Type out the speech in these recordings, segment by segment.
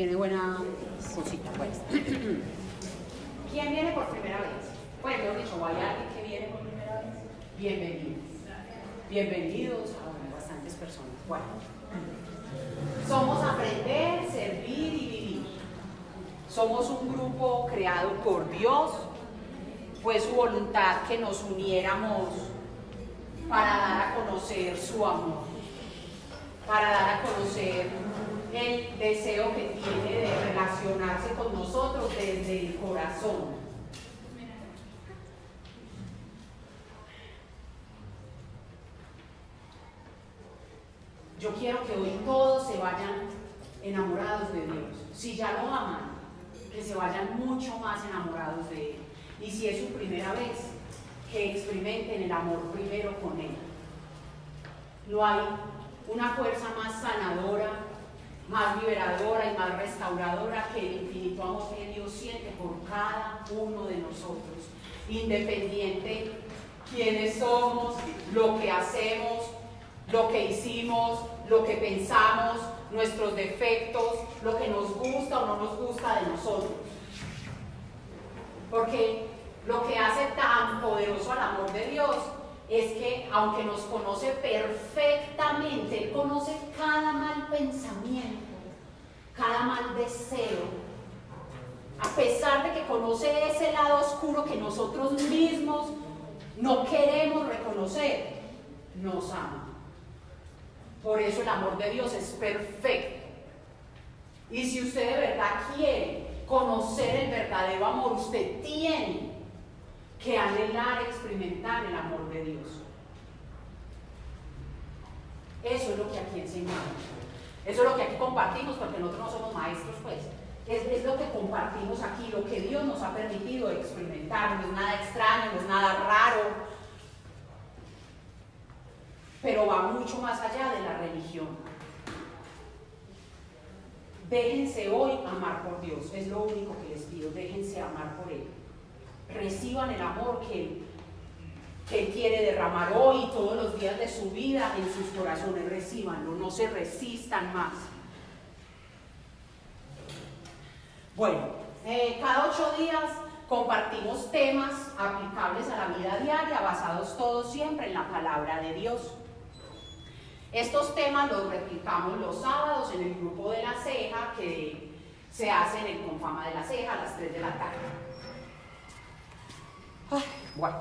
Tiene buena cosita, pues. ¿Quién viene por primera vez? Pues, mejor dicho, ¿hay alguien que viene por primera vez? Bienvenidos. Bienvenidos a bastantes personas. Bueno, somos aprender, servir y vivir. Somos un grupo creado por Dios. Fue su voluntad que nos uniéramos para dar a conocer su amor, para dar a conocer el deseo que tiene de relacionarse con nosotros desde el corazón. Yo quiero que hoy todos se vayan enamorados de Dios. Si ya lo aman, que se vayan mucho más enamorados de Él. Y si es su primera vez, que experimenten el amor primero con Él. No hay una fuerza más sanadora, más liberadora y más restauradora que el infinito amor que Dios siente por cada uno de nosotros, independiente quiénes somos, lo que hacemos, lo que hicimos, lo que pensamos, nuestros defectos, lo que nos gusta o no nos gusta de nosotros. Porque lo que hace tan poderoso al amor de Dios es que aunque nos conoce perfectamente, Él conoce cada mal pensamiento, cada mal deseo, a pesar de que conoce ese lado oscuro que nosotros mismos no queremos reconocer, nos ama. Por eso el amor de Dios es perfecto. Y si usted de verdad quiere conocer el verdadero amor, usted tiene que anhelar experimentar el amor de Dios. Eso es lo que aquí enseñamos. Eso es lo que aquí compartimos, porque nosotros no somos maestros, pues. Es, es, lo que compartimos aquí, lo que Dios nos ha permitido experimentar. No es nada extraño, no es nada raro, pero va mucho más allá de la religión. Déjense hoy amar por Dios, es lo único que les pido, déjense amar por Él. Reciban el amor que, que Él quiere derramar hoy todos los días de su vida en sus corazones, recibanlo, no se resistan más. Bueno, eh, cada ocho días compartimos temas aplicables a la vida diaria, basados todos siempre en la palabra de Dios. Estos temas los replicamos los sábados en el grupo de la ceja que se hace en el Confama de la Ceja a las 3 de la tarde. Bueno,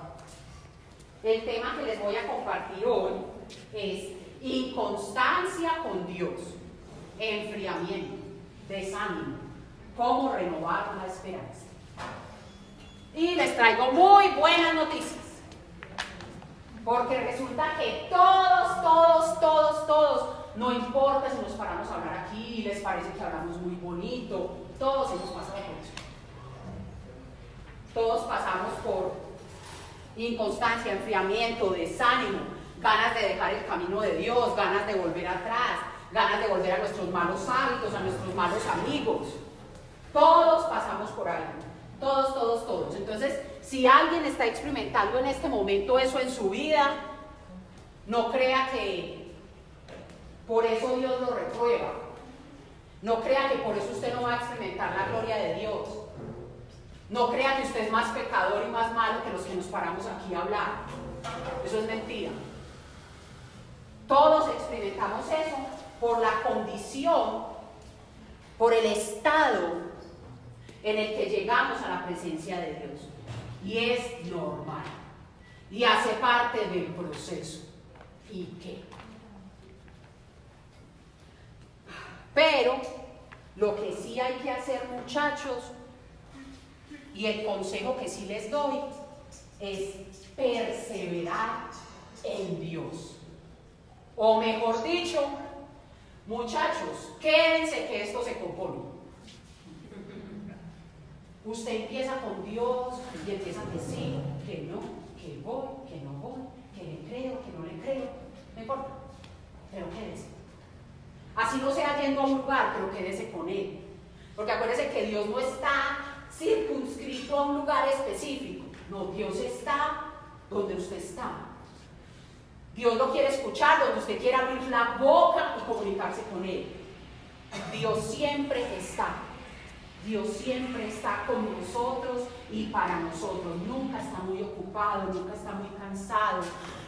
el tema que les voy a compartir hoy es inconstancia con Dios, enfriamiento, desánimo, cómo renovar la esperanza. Y les traigo muy buenas noticias. Porque resulta que todos, todos, todos, todos, no importa si nos paramos a hablar aquí les parece que hablamos muy bonito, todos hemos pasado por eso. Todos pasamos por inconstancia, enfriamiento, desánimo, ganas de dejar el camino de Dios, ganas de volver atrás, ganas de volver a nuestros malos hábitos, a nuestros malos amigos. Todos pasamos por algo. Todos, todos, todos. Entonces, si alguien está experimentando en este momento eso en su vida, no crea que por eso Dios lo reprueba. No crea que por eso usted no va a experimentar la gloria de Dios. No crea que usted es más pecador y más malo que los que nos paramos aquí a hablar. Eso es mentira. Todos experimentamos eso por la condición, por el estado en el que llegamos a la presencia de Dios. Y es normal. Y hace parte del proceso. ¿Y qué? Pero lo que sí hay que hacer muchachos, y el consejo que sí les doy, es perseverar en Dios. O mejor dicho, muchachos, quédense que esto se compone. Usted empieza con Dios y empieza que sí, que no, que voy, que no voy, que le creo, que no le creo. No importa, pero quédese. Así no sea yendo a un lugar, pero quédese con Él. Porque acuérdese que Dios no está circunscrito a un lugar específico. No, Dios está donde usted está. Dios lo quiere escuchar, donde usted quiera abrir la boca y comunicarse con Él. Dios siempre está. Dios siempre está con nosotros y para nosotros. Nunca está muy ocupado, nunca está muy cansado,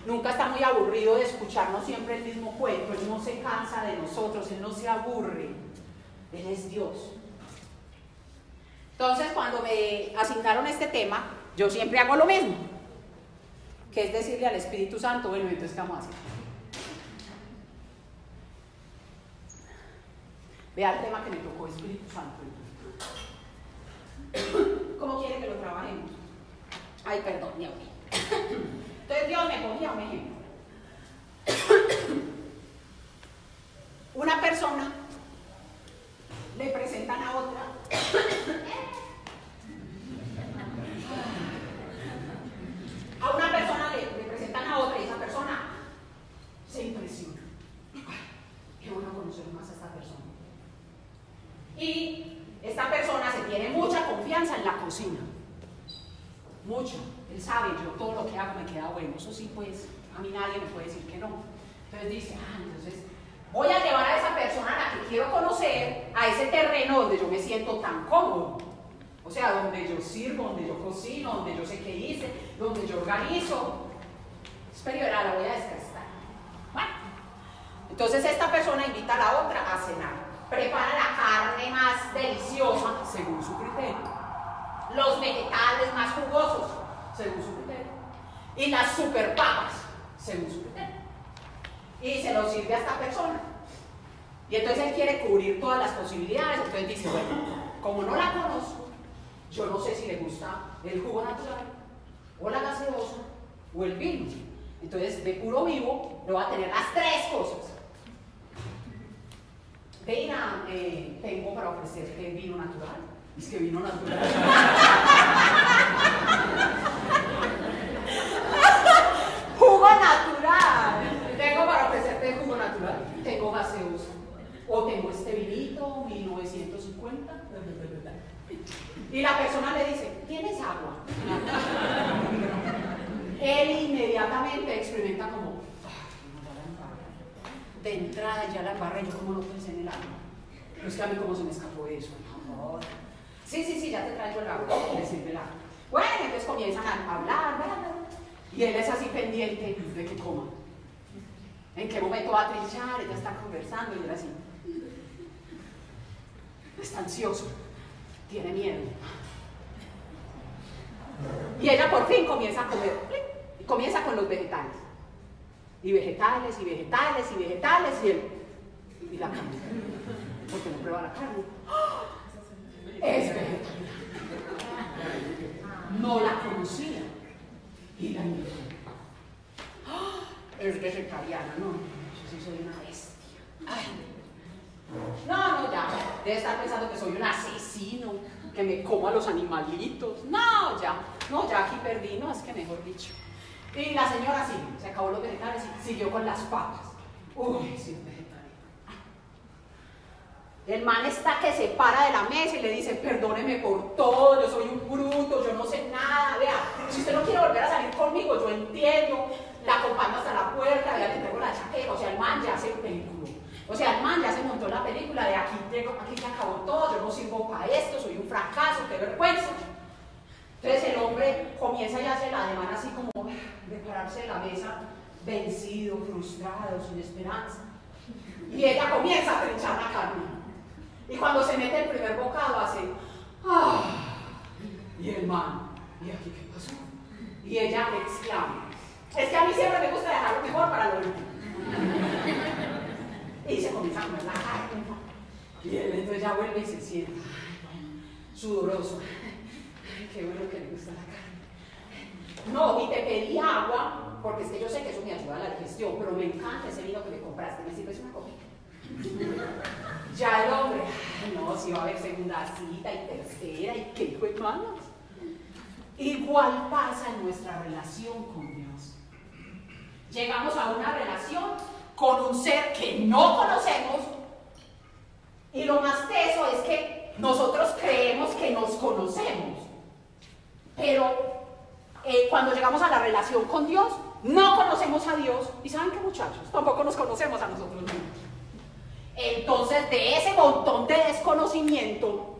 nunca está muy aburrido de escucharnos siempre el mismo cuento. Él no se cansa de nosotros, Él no se aburre. Él es Dios. Entonces, cuando me asignaron este tema, yo siempre hago lo mismo, que es decirle al Espíritu Santo, bueno, entonces, ¿qué vamos a hacer? Vea el tema que me tocó, Espíritu Santo. ¿Cómo quiere que lo trabajemos? Ay, perdón, mi Entonces Dios me ponía un ejemplo. Una persona le presentan a otra. A una persona le, presentan a otra y esa persona se impresiona. Qué bueno conocer más a esta persona. Y esta persona se tiene mucha confianza en la cocina. Mucho. Él sabe, yo todo lo que hago me queda bueno. Eso sí, pues, a mí nadie me puede decir que no. Entonces dice, ah, voy a llevar a esa persona a la que quiero conocer a ese terreno donde yo me siento tan cómodo. O sea, donde yo sirvo, donde yo cocino, donde yo sé qué hice, donde yo organizo. Es la voy a desgastar. Bueno, entonces esta persona invita a la otra a cenar prepara la carne más deliciosa según su criterio, los vegetales más jugosos según su criterio y las super papas según su criterio. Y se lo sirve a esta persona. Y entonces él quiere cubrir todas las posibilidades, entonces dice, bueno, como no la conozco, yo no sé si le gusta el jugo natural o la gaseosa o el vino. Entonces, de puro vivo, lo va a tener las tres cosas. Veina, eh, tengo para ofrecerte vino natural. Es que vino natural. jugo natural. Tengo para ofrecerte jugo natural. Tengo gaseoso. O tengo este vinito, 1950. Y la persona le dice, ¿tienes agua? Él inmediatamente experimenta como, de entrada ya la barra, yo como no pensé en el agua. Pero es que a mí como se me escapó eso. Sí, sí, sí, ya te traigo el agua, le sirve. Bueno, entonces comienzan a hablar, y él es así pendiente de que coma. ¿En qué momento va a trinchar? Ella está conversando y él así. Está ansioso, tiene miedo. Y ella por fin comienza a comer, comienza con los vegetales y vegetales, y vegetales, y vegetales, y, el, y la carne. Porque no prueba la carne. Es vegetariana. No la conocía. Y la invitó. Es vegetariana, no. Yo sí soy una bestia. No, no, ya. Debe estar pensando que soy un asesino, que me como a los animalitos. No, ya. No, ya aquí perdí. No, es que mejor dicho. Y la señora sí, se acabó los vegetales y siguió con las papas. Uy, sí, vegetales. El man está que se para de la mesa y le dice, perdóneme por todo, yo soy un bruto, yo no sé nada. Vea, si usted no quiere volver a salir conmigo, yo entiendo, la acompaño hasta la puerta, vea, le tengo la chaqueta. O sea, el man ya se película. O sea, el man ya se montó la película de aquí, llego, aquí se acabó todo, yo no sirvo para esto, soy un fracaso, qué vergüenza. Entonces el hombre comienza y hace la demanda así como de pararse de la mesa, vencido, frustrado, sin esperanza. Y ella comienza a trinchar la carne. Y cuando se mete el primer bocado hace, ¡ah! Y el man, ¿y aquí qué pasó? Y ella exclama, es que a mí siempre me gusta dejar lo mejor para lo último. Y se comienza a carne. Y él entonces ya vuelve y se siente, sudoroso qué bueno que le gusta la carne. No, y te pedí agua, porque es que yo sé que eso me ayuda a la digestión, pero me encanta ese vino que me compraste, me sirves una copita. ya el hombre, no, si va a haber segunda cita y tercera, y qué hijo de manos. Igual pasa en nuestra relación con Dios. Llegamos a una relación con un ser que no conocemos y lo más teso es que nosotros creemos que nos conocemos. Pero eh, cuando llegamos a la relación con Dios, no conocemos a Dios. ¿Y saben qué muchachos? Tampoco nos conocemos a nosotros mismos. Entonces, de ese montón de desconocimiento,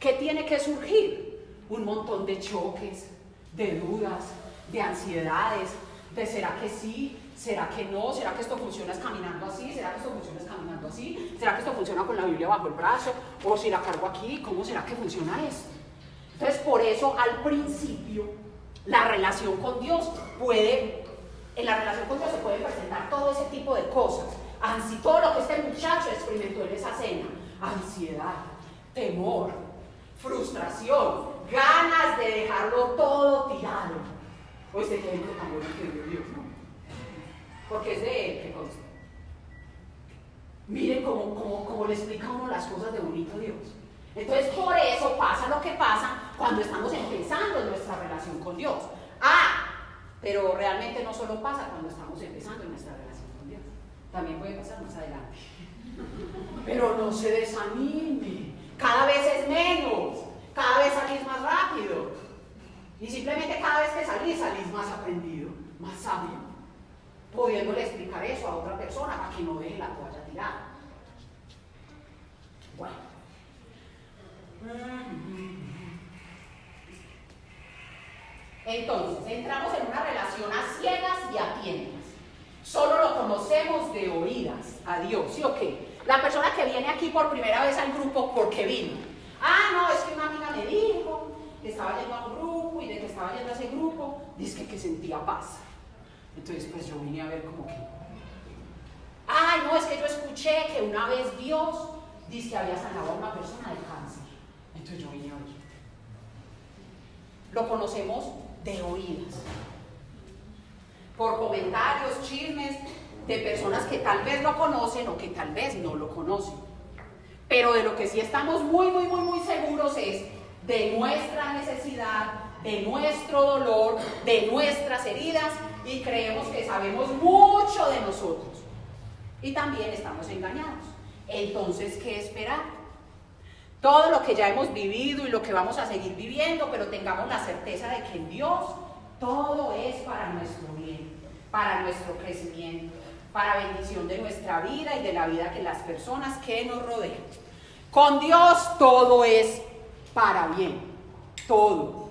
¿qué tiene que surgir? Un montón de choques, de dudas, de ansiedades, de será que sí, será que no, será que esto funciona caminando así, será que esto funciona caminando así, será que esto funciona con la Biblia bajo el brazo, o si la cargo aquí, ¿cómo será que funciona esto? Entonces, por eso al principio, la relación con Dios puede, en la relación con Dios se puede presentar todo ese tipo de cosas. Así todo lo que este muchacho experimentó en esa cena, ansiedad, temor, frustración, ganas de dejarlo todo tirado. O este ejemplo tan bueno que dio Dios. Porque es de él que consta. Miren cómo, cómo, cómo le explica uno las cosas de bonito Dios. Entonces, por eso pasa lo que pasa cuando estamos empezando en nuestra relación con Dios. Ah, pero realmente no solo pasa cuando estamos empezando en nuestra relación con Dios. También puede pasar más adelante. Pero no se desanime. Cada vez es menos. Cada vez salís más rápido. Y simplemente cada vez que salís, salís más aprendido, más sabio. Pudiéndole explicar eso a otra persona para que no deje la toalla tirada. Bueno. Entonces, entramos en una relación a ciegas y a tiendas. Solo lo conocemos de oídas a Dios, ¿sí o qué? La persona que viene aquí por primera vez al grupo, ¿por qué vino? Ah, no, es que una amiga me dijo que estaba yendo a un grupo y de que estaba yendo a ese grupo, dice que, sentía paz. Entonces, pues yo vine a ver como que. Ay, no, es que yo escuché que una vez Dios dice que había sanado a una persona de cáncer. Entonces yo vine a ver. Lo conocemos de oídas. Por comentarios, chismes de personas que tal vez lo conocen o que tal vez no lo conocen. Pero de lo que sí estamos muy, muy, muy, muy seguros es de nuestra necesidad, de nuestro dolor, de nuestras heridas y creemos que sabemos mucho de nosotros. Y también estamos engañados. Entonces, ¿qué esperar? Todo lo que ya hemos vivido y lo que vamos a seguir viviendo, pero tengamos la certeza de que en Dios todo es para nuestro bien, para nuestro crecimiento, para bendición de nuestra vida y de la vida de las personas que nos rodean. Con Dios todo es para bien, todo.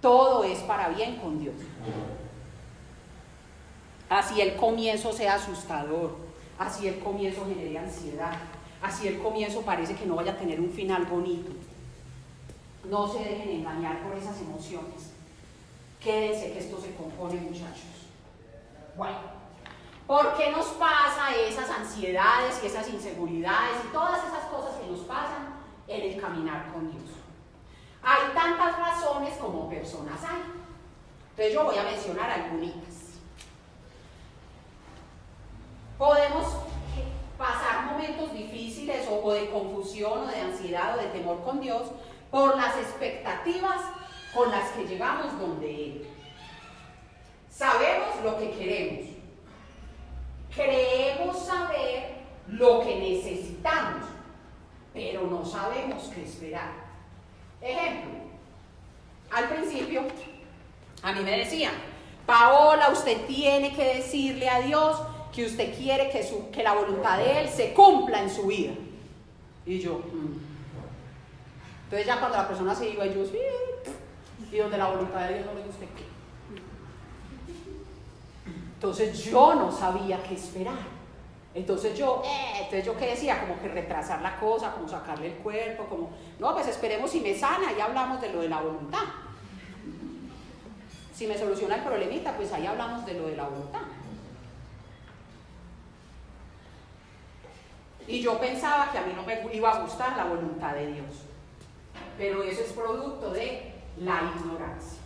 Todo es para bien con Dios. Así el comienzo sea asustador, así el comienzo genere ansiedad, así el comienzo parece que no vaya a tener un final bonito. No se dejen engañar por esas emociones. Quédense que esto se compone, muchachos. Bueno. ¿Por qué nos pasa esas ansiedades y esas inseguridades y todas esas cosas que nos pasan en el caminar con Dios? Hay tantas razones como personas hay. Entonces yo voy a mencionar algunas. Podemos pasar momentos difíciles o, de confusión o de ansiedad o de temor con Dios por las expectativas con las que llegamos donde Él. Sabemos lo que queremos, Creemos saber lo que necesitamos, pero no sabemos qué esperar. Ejemplo, al principio a mí me decían, Paola, usted tiene que decirle a Dios que usted quiere que, su, que la voluntad de Él se cumpla en su vida. Y yo, mm". entonces ya cuando la persona se iba, yo, sí, y donde la voluntad de Dios no le guste, ¿qué? Entonces yo no sabía qué esperar. Entonces yo, eh, entonces yo qué decía, como que retrasar la cosa, como sacarle el cuerpo, como, no, pues esperemos si me sana y hablamos de lo de la voluntad. Si me soluciona el problemita, pues ahí hablamos de lo de la voluntad. Y yo pensaba que a mí no me iba a gustar la voluntad de Dios. Pero eso es producto de la ignorancia.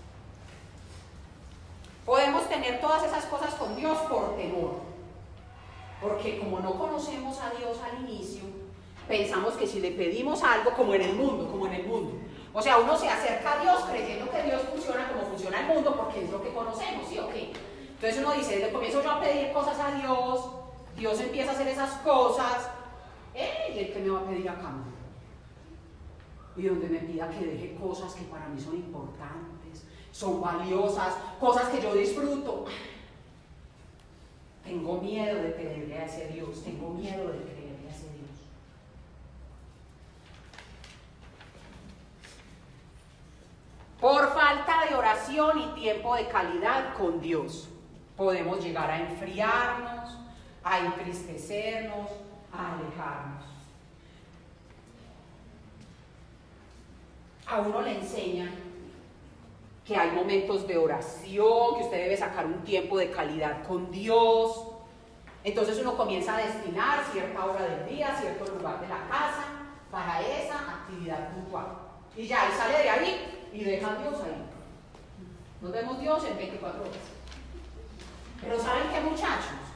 Podemos tener todas esas cosas con Dios por temor. Porque como no conocemos a Dios al inicio, pensamos que si le pedimos algo como en el mundo, como en el mundo. O sea, uno se acerca a Dios creyendo que Dios funciona como funciona el mundo porque es lo que conocemos, ¿sí o qué? Entonces uno dice, desde comienzo yo a pedir cosas a Dios, Dios empieza a hacer esas cosas, ¿eh? ¿y el que me va a pedir a cambio? Y donde me pida que deje cosas que para mí son importantes son valiosas, cosas que yo disfruto. Tengo miedo de creerle hacia Dios, tengo miedo de creerle hacia Dios. Por falta de oración y tiempo de calidad con Dios, podemos llegar a enfriarnos, a entristecernos, a alejarnos. A uno le enseñan que hay momentos de oración, que usted debe sacar un tiempo de calidad con Dios. Entonces uno comienza a destinar cierta hora del día, cierto lugar de la casa para esa actividad puntual. Y ya, y sale de ahí y deja a Dios ahí. Nos vemos Dios en 24 horas. Pero ¿saben qué muchachos?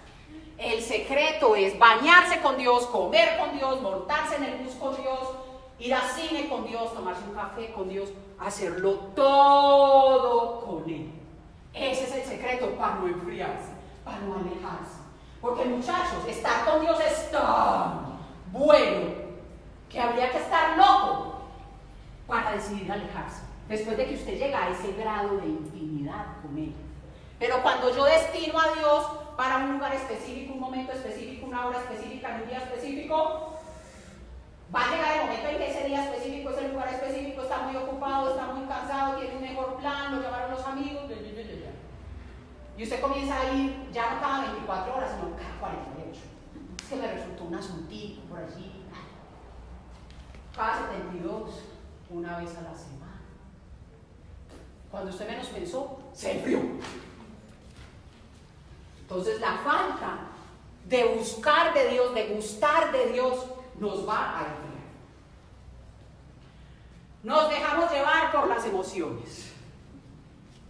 El secreto es bañarse con Dios, comer con Dios, montarse en el bus con Dios, ir al cine con Dios, tomarse un café con Dios, hacerlo todo con Él. Ese es el secreto para no enfriarse, para no alejarse. Porque muchachos, estar con Dios es tan bueno que habría que estar loco para decidir alejarse. Después de que usted llega a ese grado de intimidad con Él. Pero cuando yo destino a Dios para un lugar específico, un momento específico, una hora específica, un día específico, va a llegar el momento en que ese día específico, ese lugar específico está muy ocupado, está muy cansado, tiene un mejor plan, lo llamaron los amigos, y usted comienza a ir ya no cada 24 horas, sino cada 48. Es que me resultó un asuntito por allí. Cada 72, una vez a la semana. Cuando usted menos pensó, se enfrió. Entonces la falta de buscar de Dios, de gustar de Dios, nos va a enfriar. Nos dejamos llevar por las emociones.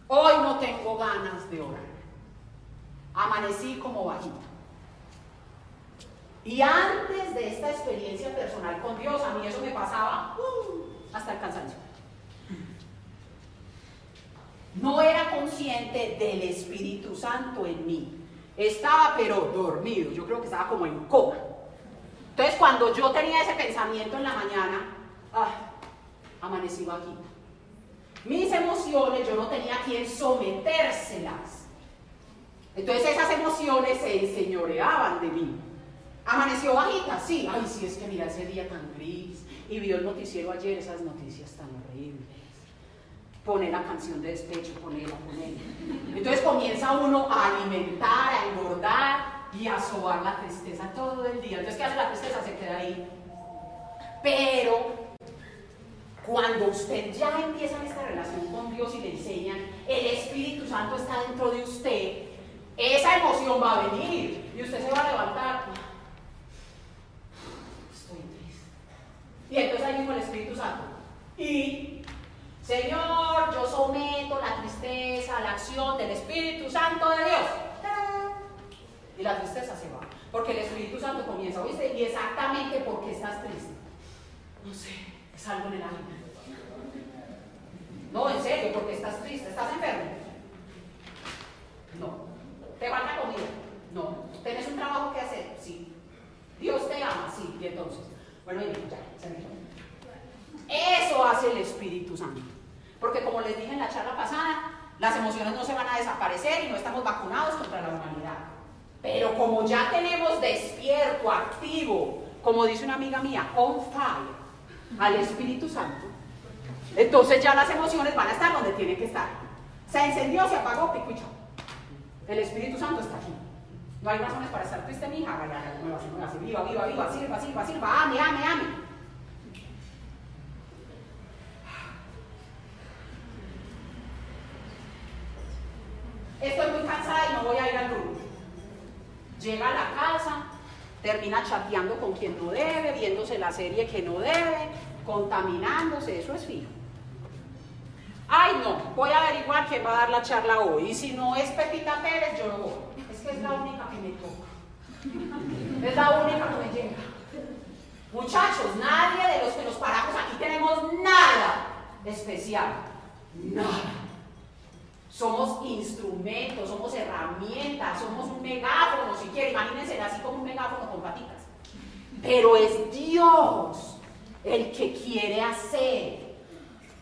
Hoy no tengo ganas de orar. Amanecí como bajito. Y antes de esta experiencia personal con Dios, a mí eso me pasaba uh, hasta el cansancio. No era consciente del Espíritu Santo en mí. Estaba pero dormido, yo creo que estaba como en coma. Entonces cuando yo tenía ese pensamiento en la mañana, ah, amanecí bajito. Mis emociones yo no tenía a quien sometérselas. Entonces esas emociones se enseñoreaban de mí. Amaneció bajita, sí. Ay, sí, es que mira ese día tan gris. Y vio el noticiero ayer, esas noticias tan horribles. Pone la canción de despecho, ponela, ponela. Entonces comienza uno a alimentar, a engordar y a sobar la tristeza todo el día. Entonces, ¿qué hace la tristeza? Se queda ahí. Pero cuando usted ya empieza esta relación con Dios y le enseñan, el Espíritu Santo está dentro de usted, esa emoción va a venir y usted se va a levantar. Estoy triste. Y entonces ahí mismo el Espíritu Santo. Y, Señor, yo someto la tristeza a la acción del Espíritu Santo de Dios. Y la tristeza se va. Porque el Espíritu Santo comienza, ¿oíste? Y exactamente porque estás triste. No sé, es algo en el ánimo. No, en serio, porque estás triste, estás enfermo. No. ¿Te falta comida? No. ¿Tienes un trabajo que hacer? Sí. ¿Dios te ama? Sí. Y entonces, bueno, ya, se me Eso hace el Espíritu Santo. Porque como les dije en la charla pasada, las emociones no se van a desaparecer y no estamos vacunados contra la humanidad. Pero como ya tenemos despierto, activo, como dice una amiga mía, on fire, al Espíritu Santo, entonces ya las emociones van a estar donde tienen que estar. Se encendió, se apagó, pico y el Espíritu Santo está aquí. No hay razones para estar triste, mi. Viva, viva, viva, sirva, sirva, sirva, ame, ame, ame. Estoy muy cansada y no voy a ir al grupo. Llega a la casa, termina chateando con quien no debe, viéndose la serie que no debe, contaminándose, eso es fijo. Ay, no, voy a averiguar quién va a dar la charla hoy. Y si no es Pepita Pérez, yo no voy. Es que es la única que me toca. Es la única que me llega. Muchachos, nadie de los que nos paramos aquí tenemos nada especial. Nada. Somos instrumentos, somos herramientas, somos un megáfono, si quieren, imagínense así como un megáfono con patitas. Pero es Dios el que quiere hacer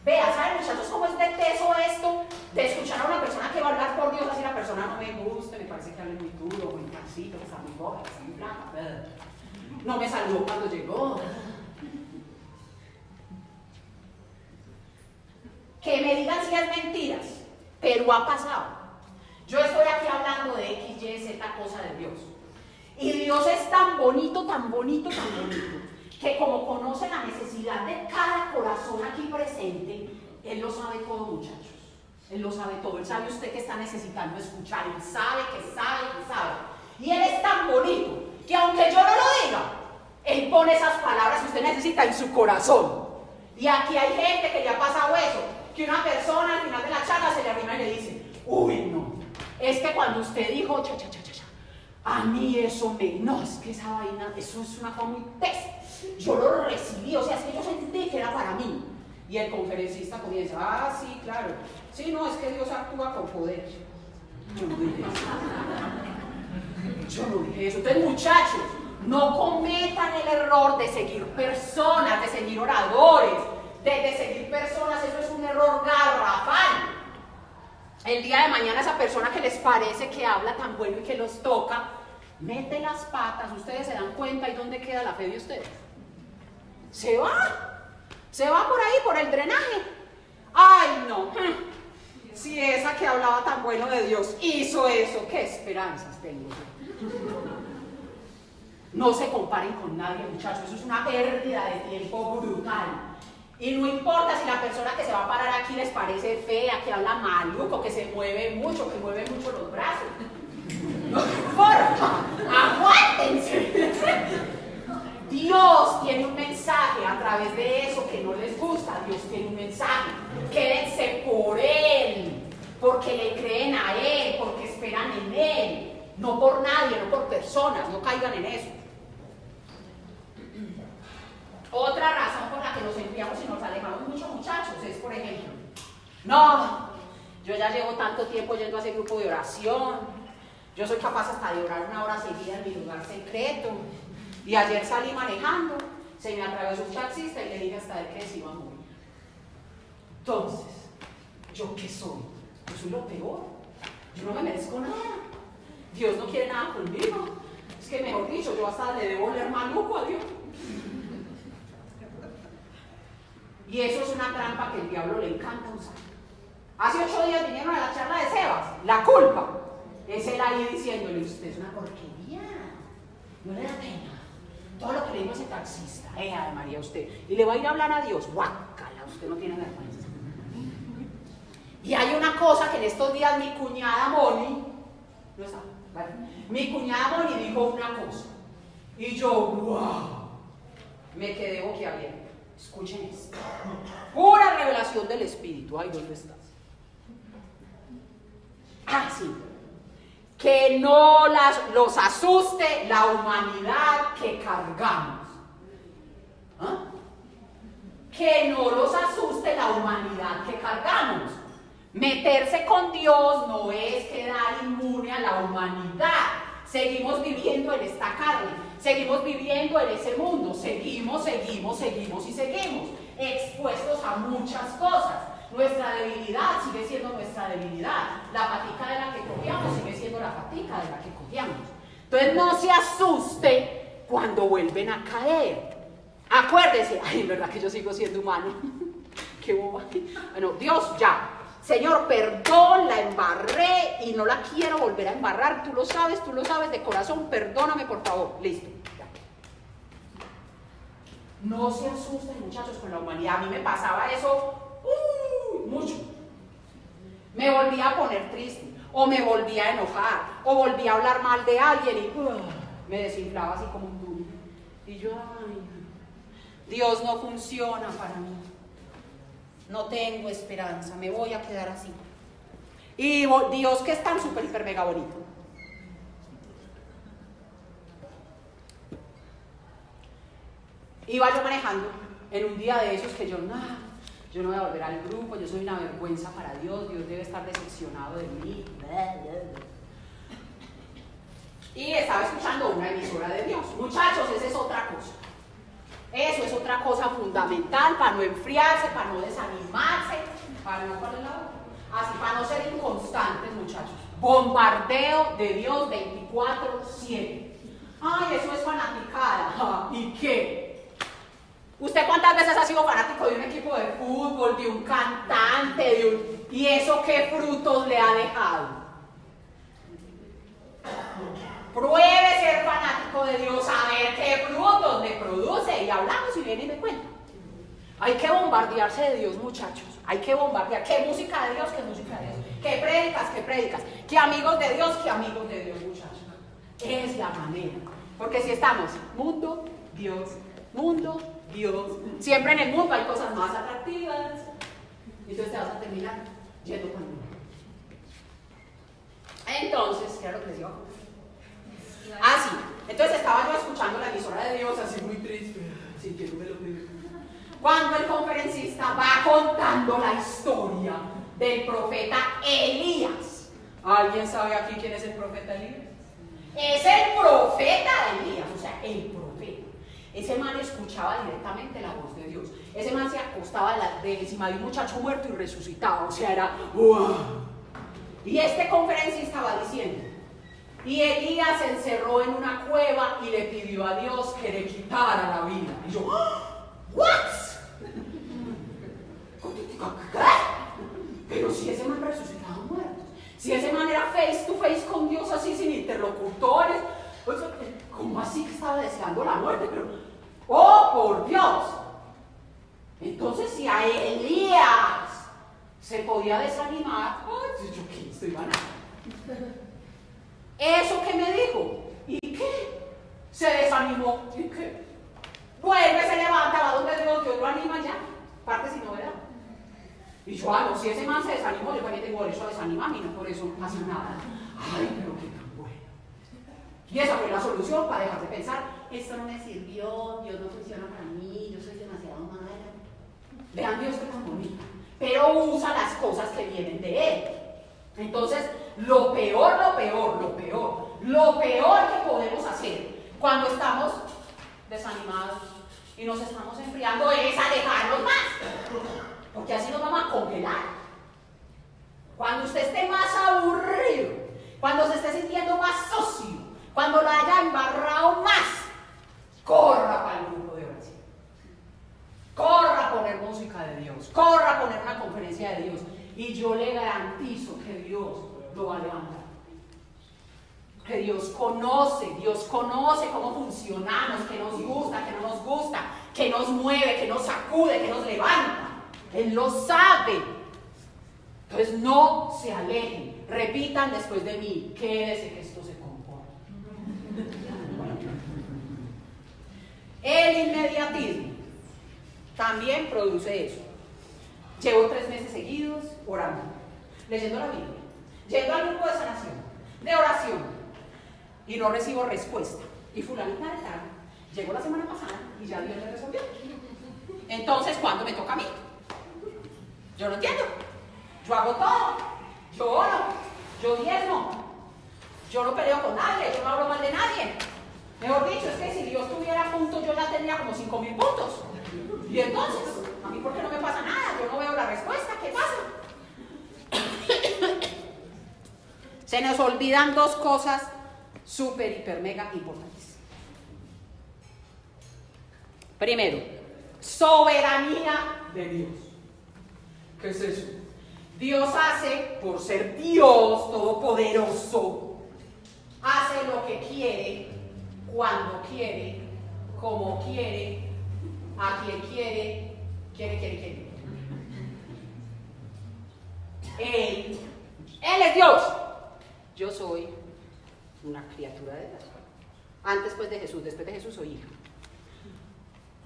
Vea, ¿saben muchachos cómo es de teso esto? De escuchar a una persona que va a hablar por Dios, así la persona no me gusta, me parece que habla muy duro, muy cansito, que está muy boca, que está muy blanca. No me saludó cuando llegó. Que me digan si es mentiras. Pero ha pasado. Yo estoy aquí hablando de X, Y, Z cosa de Dios. Y Dios es tan bonito, tan bonito, tan bonito, que como conoce la necesidad de cada corazón aquí presente, Él lo sabe todo, muchachos. Él lo sabe todo. Él sabe usted que está necesitando escuchar. Él sabe que sabe que sabe. Y Él es tan bonito que aunque yo no lo diga, Él pone esas palabras que usted necesita en su corazón. Y aquí hay gente que le ha pasado eso, que una persona al final de la charla se le arrima y le dice, uy, no, es que cuando usted dijo, cha, cha, cha, cha, cha, a mí eso me, no, es que esa vaina, eso es una cosa muy pesa. Yo lo recibí, o sea, es que yo sentí que era para mí. Y el conferencista comienza, ah, sí, claro, sí, no, es que Dios actúa con poder. Yo no dije eso. Yo no dije eso. Entonces, muchachos, no cometan el error de seguir personas, de seguir oradores, de, seguir personas, eso es un error garrafal. El día de mañana esa persona que les parece que habla tan bueno y que los toca, mete las patas, ustedes se dan cuenta y dónde queda la fe de ustedes. Se va, se va por ahí, por el drenaje. Ay, no. Si esa que hablaba tan bueno de Dios hizo eso, ¿qué esperanzas tengo No se comparen con nadie, muchachos. Eso es una pérdida de tiempo brutal. Y no importa si la persona que se va a parar aquí les parece fea, que habla maluco, que se mueve mucho, que mueve mucho los brazos. No importa, aguántense. Dios tiene un mensaje a través de eso que no les gusta. Dios tiene un mensaje. Quédense por Él, porque le creen a Él, porque esperan en Él. No por nadie, no por personas, no caigan en eso. Otra razón por la que nos enfriamos y nos alejamos mucho, muchachos, es, por ejemplo, no, yo ya llevo tanto tiempo yendo a ese grupo de oración, yo soy capaz hasta de orar una hora seguida en mi lugar secreto, y ayer salí manejando, se me atravesó un taxista y le dije hasta de que se iba a morir. Entonces, ¿yo qué soy? Yo soy lo peor, yo no me merezco nada, Dios no quiere nada conmigo, es que mejor dicho, yo hasta le debo oler maluco a Dios. Y eso es una trampa que el diablo le encanta usar. Hace ocho días vinieron a la charla de Sebas. La culpa es él ahí diciéndole, usted es una porquería. No le da pena. Todo lo que le dijo ese taxista, eh, María, usted. Y le va a ir a hablar a Dios. Guácala, usted no tiene vergüenza. Y hay una cosa que en estos días mi cuñada Moni, no está, ¿vale? mi cuñada Moni dijo una cosa. Y yo, wow, me quedé boquiabierta. Escuchen esto. Pura revelación del Espíritu. Ay, ¿dónde estás? Ah, sí. Que no las, los asuste la humanidad que cargamos. ¿Ah? Que no los asuste la humanidad que cargamos. Meterse con Dios no es quedar inmune a la humanidad. Seguimos viviendo en esta carne, seguimos viviendo en ese mundo, seguimos, seguimos, seguimos y seguimos, expuestos a muchas cosas. Nuestra debilidad sigue siendo nuestra debilidad. La patica de la que cogíamos sigue siendo la patica de la que cogíamos. Entonces no se asuste cuando vuelven a caer. Acuérdese, ay, verdad que yo sigo siendo humano. Qué boba. Bueno, Dios ya, Señor, perdón, la embarré y no la quiero volver a embarrar. Tú lo sabes, tú lo sabes de corazón. Perdóname, por favor. Listo. No se asusten, muchachos, con la humanidad. A mí me pasaba eso uh, mucho. Me volvía a poner triste, o me volvía a enojar, o volvía a hablar mal de alguien y uh, me desinflaba así como un duro. Y yo, ay, Dios no funciona para mí no tengo esperanza, me voy a quedar así. Y Dios que es tan súper, hiper, mega bonito. Iba yo manejando en un día de esos que yo, no, yo no voy a volver al grupo, yo soy una vergüenza para Dios, Dios debe estar decepcionado de mí. Y estaba escuchando una emisora de Dios. Muchachos, esa es otra cosa. Eso es otra cosa fundamental para no enfriarse, para no desanimarse, para no, Así, para no ser inconstantes, muchachos. Bombardeo de Dios 24-7. Ay, eso es fanaticada. ¿Y qué? ¿Usted cuántas veces ha sido fanático de un equipo de fútbol, de un cantante, de un... ¿Y eso qué frutos le ha dejado? Pruebe de Dios, a ver qué frutos le produce. Y hablamos y viene y me cuenta. Hay que bombardearse de Dios, muchachos. Hay que bombardear. ¿Qué música de Dios? ¿Qué música de Dios? ¿Qué prédicas? ¿Qué prédicas? ¿Qué amigos de Dios? ¿Qué amigos de Dios, muchachos? Es la manera. Porque si estamos mundo, Dios, mundo, Dios. Siempre en el mundo hay cosas más atractivas. Entonces te vas a terminar yendo con mundo. Entonces, ¿qué era lo que les digo? Ah, sí. Entonces estaba yo escuchando la emisora de Dios así muy triste. Sí, que no me lo. Cuando el conferencista va contando la historia del profeta Elías. ¿Alguien sabe aquí quién es el profeta Elías? Es el profeta Elías, o sea, el profeta. Ese man escuchaba directamente la voz de Dios. Ese man se acostaba de encima de un muchacho muerto y resucitaba. O sea, era. Y este conferencista va diciendo, y Elías se encerró en una cueva y le pidió a Dios que le quitara la vida. Y yo, ¿what? Pero si ese man resucitaba muertos, si ese man era face to face con Dios así sin interlocutores, ¿cómo así que estaba deseando la muerte? Pero, oh, por Dios. Entonces, si a Elías se podía desanimar, ay, yo qué estoy ganando. ¿Eso que me dijo? ¿Y qué? Se desanimó. ¿Y qué? Vuelve, se levanta, va donde Dios, Dios lo anima ya. Parte sin novedad. Y yo, ah, no, si ese man se desanimó, yo también tengo derecho a desanimarme y no por eso pasa nada. Ay, pero qué tan bueno. Y esa fue la solución para dejar de pensar, esto no me sirvió, Dios no funciona para mí, yo soy demasiado mala. Vean Dios que tan bonito. Pero usa las cosas que vienen de Él. Entonces, lo peor, lo peor, lo peor, lo peor que podemos hacer cuando estamos desanimados y nos estamos enfriando es alejarnos más. Porque así nos vamos a congelar. Cuando usted esté más aburrido, cuando se esté sintiendo más socio, cuando lo haya embarrado más, corra para el grupo de oración. Corra a poner música de Dios, corra a poner una conferencia de Dios. Y yo le garantizo que Dios lo va a levantar. Que Dios conoce, Dios conoce cómo funcionamos, que nos gusta, que no nos gusta, que nos mueve, que nos sacude, que nos levanta. Él lo sabe. Entonces no se alejen. Repitan después de mí, quédese que esto se compone. El inmediatismo también produce eso. Llevo tres meses seguidos orando, leyendo la Biblia, yendo al grupo de sanación, de oración, y no recibo respuesta. Y fulanita de tal, llegó la semana pasada y ya Dios me resolvió. Entonces, ¿cuándo me toca a mí? Yo no entiendo. Yo hago todo. Yo oro. Yo diezmo. Yo no peleo con nadie. Yo no hablo mal de nadie. Mejor dicho, es que si Dios tuviera puntos, yo ya tendría como 5 mil puntos. Y entonces, a mí, ¿por qué no me pasa nada? Yo no veo la respuesta. ¿Qué pasa? Se nos olvidan dos cosas súper, hiper, mega importantes. Primero, soberanía de Dios. ¿Qué es eso? Dios hace, por ser Dios todopoderoso, hace lo que quiere, cuando quiere, como quiere, a quien quiere, quiere, quiere, quiere. Él, Él es Dios. Yo soy una criatura de Dios. Antes pues de Jesús, después de Jesús soy hija.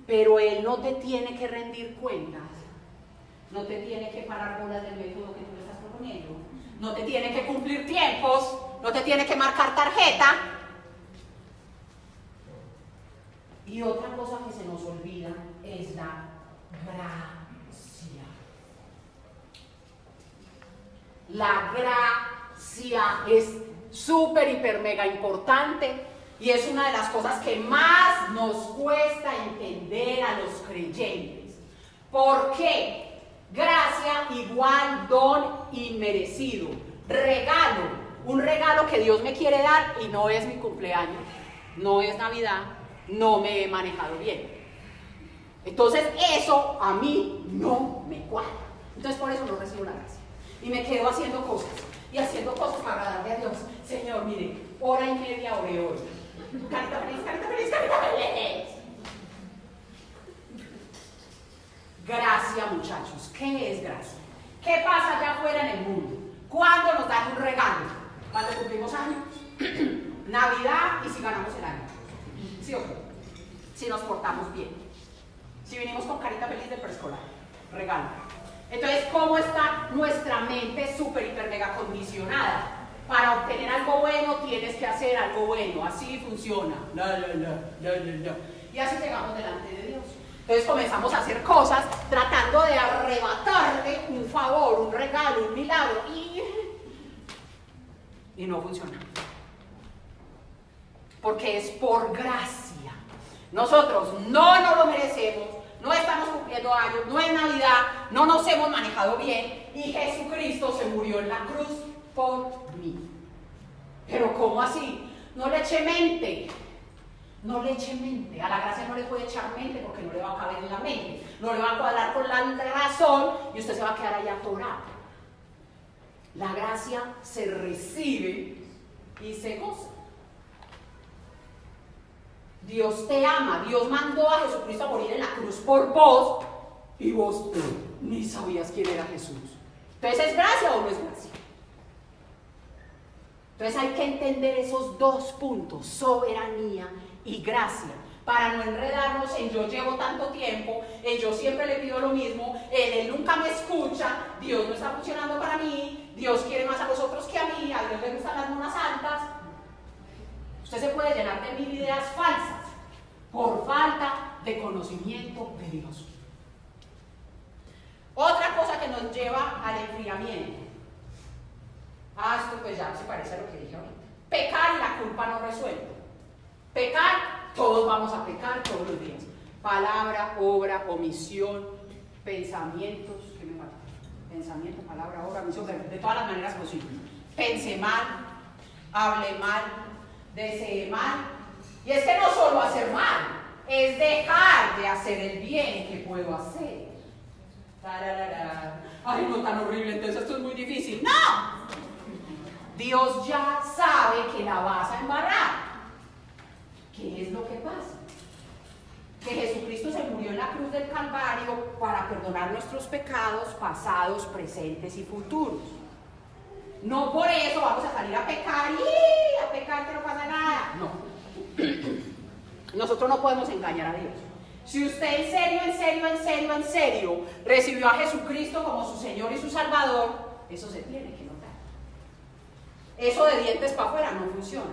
Pero Él no te tiene que rendir cuentas no te tiene que parar bolas del método que tú le estás proponiendo, no te tiene que cumplir tiempos, no te tiene que marcar tarjeta. Y otra cosa que se nos olvida es la gracia. La gracia es súper, hiper, mega importante y es una de las cosas que más nos cuesta entender a los creyentes. ¿Por qué? Gracia igual don inmerecido. Regalo. Un regalo que Dios me quiere dar y no es mi cumpleaños. No es Navidad. No me he manejado bien. Entonces eso a mí no me cuadra. Entonces por eso no recibo la gracia. Y me quedo haciendo cosas. Y haciendo cosas para agradarle a Dios. Señor, mire, hora y media oré hoy. Carita feliz, carita feliz, carita feliz. Gracia, muchachos. ¿Qué es gracia? ¿Qué pasa allá afuera en el mundo? ¿Cuándo nos dan un regalo? Cuando cumplimos años. Navidad y si ganamos el año. ¿Sí o qué? Si nos portamos bien. Si vinimos con carita feliz de preescolar. Regalo. Entonces, ¿cómo está nuestra mente súper, hiper, mega condicionada? Para obtener algo bueno tienes que hacer algo bueno. Así funciona. No, no, no, no, no, no. Y así llegamos delante de Dios. Entonces comenzamos a hacer cosas tratando de arrebatarle un favor, un regalo, un milagro. Y, y no funciona. Porque es por gracia. Nosotros no nos lo merecemos, no estamos cumpliendo años, no es Navidad, no nos hemos manejado bien y Jesucristo se murió en la cruz por mí. Pero ¿cómo así? No le eche mente. No le eche mente. A la gracia no le puede echar mente porque no le va a caber en la mente. No le va a cuadrar con la razón y usted se va a quedar ahí atorado. La gracia se recibe y se goza. Dios te ama. Dios mandó a Jesucristo a morir en la cruz por vos y vos ni sabías quién era Jesús. Entonces, ¿es gracia o no es gracia? Entonces hay que entender esos dos puntos, soberanía y gracia, para no enredarnos en yo llevo tanto tiempo, en yo siempre le pido lo mismo, en él nunca me escucha, Dios no está funcionando para mí, Dios quiere más a nosotros que a mí, a Dios le gustan las monas altas. Usted se puede llenar de mil ideas falsas por falta de conocimiento de Dios. Otra cosa que nos lleva al enfriamiento Ah, esto pues ya se parece a lo que dije ahorita. Pecar y la culpa no resuelve. Pecar, todos vamos a pecar todos los días. Palabra, obra, omisión, pensamientos, ¿qué me falta? Pensamiento, palabra, obra, omisión, de todas las maneras posibles. Pense mal, hable mal, desee mal. Y es que no solo hacer mal, es dejar de hacer el bien que puedo hacer. Ay, no tan horrible, entonces esto es muy difícil. ¡No! Dios ya sabe que la vas a embarrar. ¿Qué es lo que pasa? Que Jesucristo se murió en la cruz del Calvario para perdonar nuestros pecados pasados, presentes y futuros. No por eso vamos a salir a pecar y a pecar que no pasa nada. No. Nosotros no podemos engañar a Dios. Si usted en serio, en serio, en serio, en serio recibió a Jesucristo como su Señor y su Salvador, eso se tiene que eso de dientes para afuera no funciona.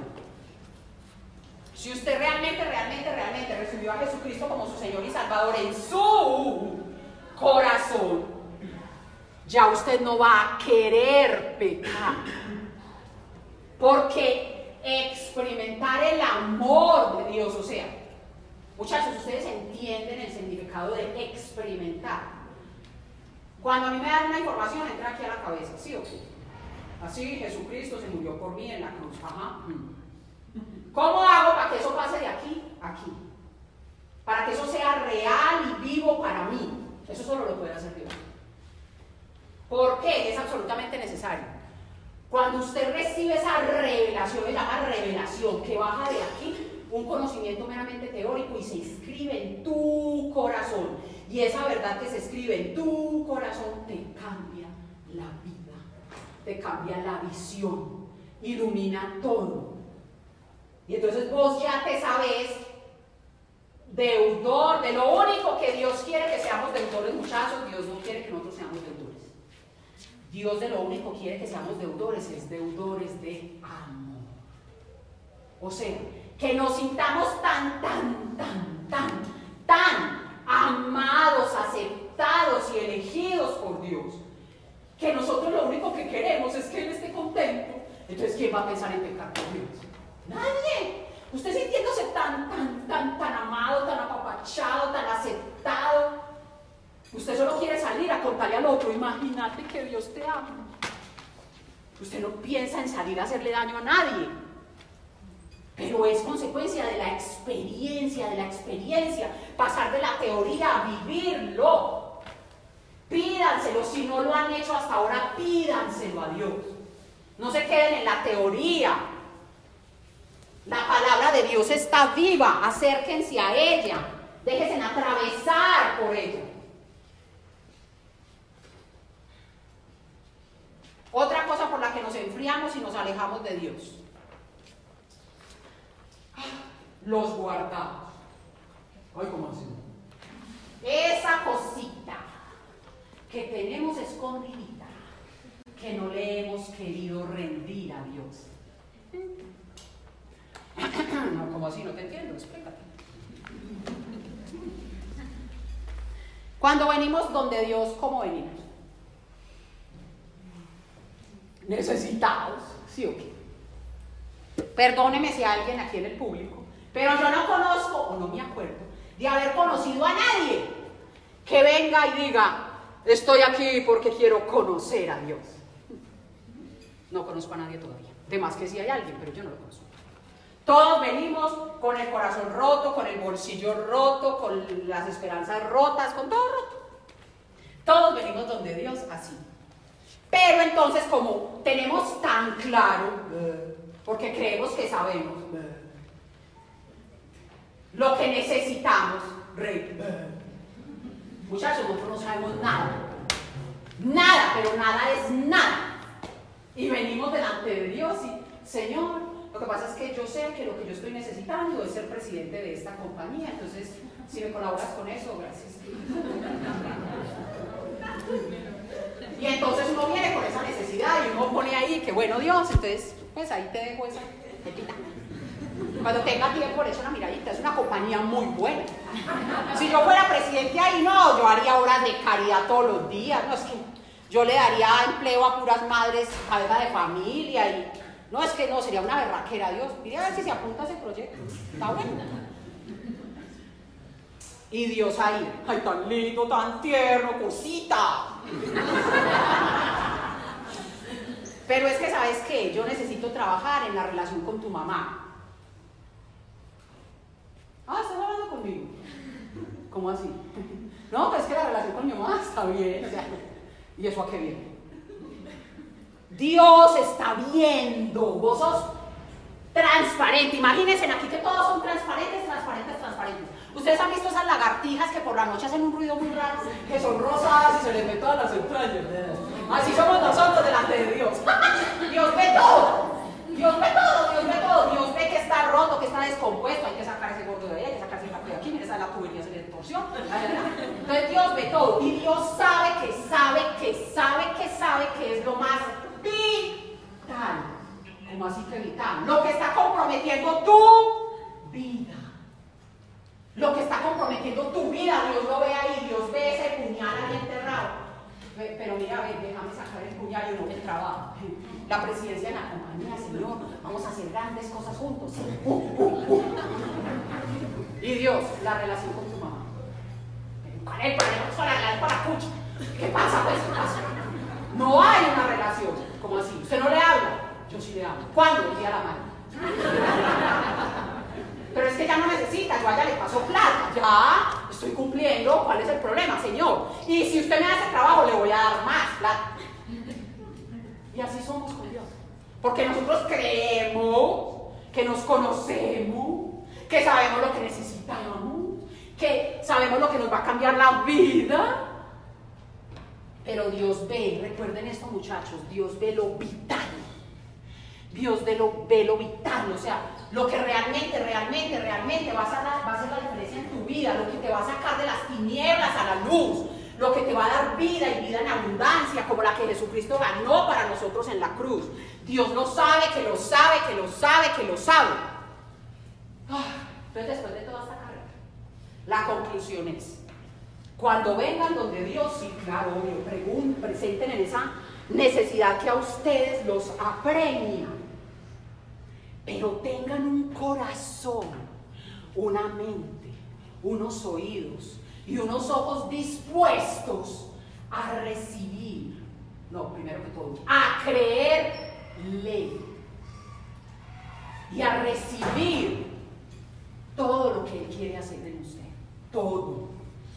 Si usted realmente, realmente, realmente recibió a Jesucristo como su Señor y Salvador en su corazón, ya usted no va a querer pecar. Porque experimentar el amor de Dios, o sea, muchachos, ustedes entienden el significado de experimentar. Cuando a mí me dan una información, entra aquí a la cabeza, ¿sí o qué? Así Jesucristo se murió por mí en la cruz. ¿Cómo hago para que eso pase de aquí a aquí? Para que eso sea real y vivo para mí. Eso solo lo puede hacer Dios. ¿Por qué? Es absolutamente necesario. Cuando usted recibe esa revelación, se llama revelación, que baja de aquí, un conocimiento meramente teórico y se inscribe en tu corazón. Y esa verdad que se escribe en tu corazón te cambia la vida te cambia la visión, ilumina todo. Y entonces vos ya te sabes deudor, de lo único que Dios quiere que seamos deudores, muchachos, Dios no quiere que nosotros seamos. Dios de lo único quiere que seamos deudores, es deudores de amor. O sea, que nos sintamos tan, tan, tan, tan, tan amados, aceptados y elegidos por Dios que nosotros lo único que queremos es que Él esté contento, entonces ¿quién va a pensar en pecar por Dios? Nadie. Usted sintiéndose tan, tan, tan, tan amado, tan apapachado, tan aceptado, usted solo quiere salir a contarle al otro, imagínate que Dios te ama. Usted no piensa en salir a hacerle daño a nadie, pero es consecuencia de la experiencia, de la experiencia, pasar de la teoría a vivirlo. Pídanselo, si no lo han hecho hasta ahora, pídanselo a Dios. No se queden en la teoría. La palabra de Dios está viva, acérquense a ella, déjense atravesar por ella. Otra cosa por la que nos enfriamos y nos alejamos de Dios. Los guardados. Ay, ¿cómo así? Esa cosita que tenemos escondidita, que no le hemos querido rendir a Dios. No, como así? No te entiendo, explícate. Cuando venimos donde Dios, ¿cómo venimos? Necesitados, ¿sí o qué? Perdóneme si hay alguien aquí en el público, pero yo no conozco, o no me acuerdo, de haber conocido a nadie que venga y diga, estoy aquí porque quiero conocer a Dios. No conozco a nadie todavía. De más que sí hay alguien, pero yo no lo conozco. Todos venimos con el corazón roto, con el bolsillo roto, con las esperanzas rotas, con todo roto. Todos venimos donde Dios así. Pero entonces como tenemos tan claro, porque creemos que sabemos, lo que necesitamos, rey. Muchachos, nosotros no sabemos nada. Nada, pero nada es nada. Y venimos delante de Dios y, Señor, lo que pasa es que yo sé que lo que yo estoy necesitando es ser presidente de esta compañía. Entonces, si me colaboras con eso, gracias. Y entonces uno viene con esa necesidad y uno pone ahí que bueno Dios, entonces pues ahí te dejo esa pepita. Cuando tenga tiempo le echo una miradita, es una compañía muy buena. Si yo fuera presidente ahí, no, yo haría horas de caridad todos los días, no es que yo le daría empleo a puras madres, cabeza de familia y no es que no, sería una berraquera, Dios, mire a ver si se apunta a ese proyecto, está bueno. Y Dios ahí, ay, tan lindo, tan tierno, cosita. Pero es que, ¿sabes qué? Yo necesito trabajar en la relación con tu mamá. Ah, ¿estás hablando conmigo? ¿Cómo así? No, pero es que la relación con mi mamá está bien. ¿Y eso a qué viene? Dios está viendo. Vos sos transparente. Imagínense aquí que todos son transparentes, transparentes, transparentes. Ustedes han visto esas lagartijas que por la noche hacen un ruido muy raro, que son rosadas y se les ve todas las entrañas. Así somos nosotros delante de Dios. Dios ve todo. Dios ve todo, Dios ve todo. Dios ve que está roto, que está descompuesto. Hay que sacar ese gordo de ahí, hay que sacar ese de aquí. Mira, esa es la tubería, se le torsión. Entonces Dios ve todo. Y Dios sabe que sabe, que sabe, que sabe que es lo más vital. Como así que vital. Lo que está comprometiendo tu vida. Lo que está comprometiendo tu vida, Dios lo ve ahí, Dios ve ese puñal ahí enterrado. Pero mira, déjame sacar el puñal y no el trabajo. La presidencia de la compañía, Señor, vamos a hacer grandes cosas juntos. Y Dios, la relación con tu mamá. ¿Cuál es el problema? para pucha. ¿Qué pasa? Pues, ¿qué pasa? No hay una relación como así. Usted no le habla, yo sí le hablo. ¿Cuándo? El día de la mano. Pero es que ya no necesita, yo allá le paso plata, ya estoy cumpliendo, ¿cuál es el problema, Señor? Y si usted me hace trabajo, le voy a dar más plata. Y así somos con Dios. Porque nosotros creemos que nos conocemos, que sabemos lo que necesitamos, que sabemos lo que nos va a cambiar la vida. Pero Dios ve, recuerden esto muchachos, Dios ve lo vital. Dios ve lo, ve lo vital, o sea, lo que realmente, realmente, realmente va a, ser la, va diferencia en tu vida, lo que te va a sacar de las tinieblas a la luz, lo que te va a dar vida y vida en abundancia, como la que Jesucristo ganó para nosotros en la cruz. Dios lo sabe, que lo sabe, que lo sabe, que lo sabe. Ah, entonces, después de toda esta carrera, la conclusión es, cuando vengan donde Dios, sí, claro, obvio, presenten en esa necesidad que a ustedes los apremia pero tengan un corazón, una mente, unos oídos y unos ojos dispuestos a recibir, no, primero que todo, a creerle y a recibir todo lo que Él quiere hacer en usted, todo.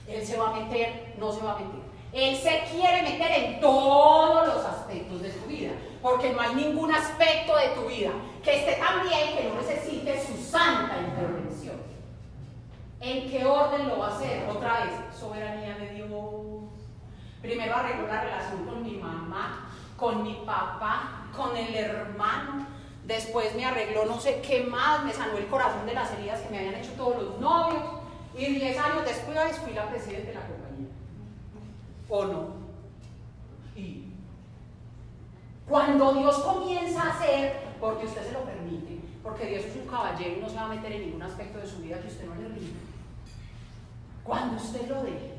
Él se va a meter, no se va a meter. Él se quiere meter en todos los aspectos de tu vida, porque no hay ningún aspecto de tu vida que esté tan bien que no necesite su santa intervención. ¿En qué orden lo va a hacer? Otra vez, soberanía de Dios. Primero arreglo la relación con mi mamá, con mi papá, con el hermano. Después me arregló no sé qué más, me sanó el corazón de las heridas que me habían hecho todos los novios. Y 10 años después fui la presidenta de la compañía. ¿O no? Cuando Dios comienza a hacer, porque usted se lo permite, porque Dios es un caballero y no se va a meter en ningún aspecto de su vida que usted no le rinde. Cuando usted lo deje,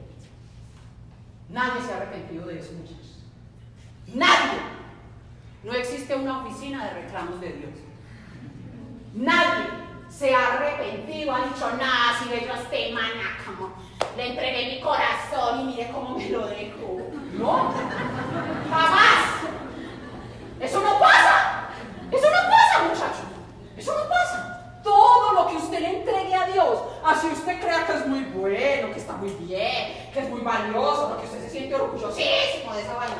nadie se ha arrepentido de eso, muchachos. Nadie. No existe una oficina de reclamos de Dios. Nadie se ha arrepentido, ha dicho, nada, si yo a este mana, como le entregué mi corazón y mire cómo me lo dejo. No, jamás. Eso no pasa. Eso no pasa, muchachos. Eso no pasa. Todo lo que usted le entregue a Dios, así usted crea que es muy bueno, que está muy bien, que es muy valioso, porque usted se siente orgullosísimo de esa vaina,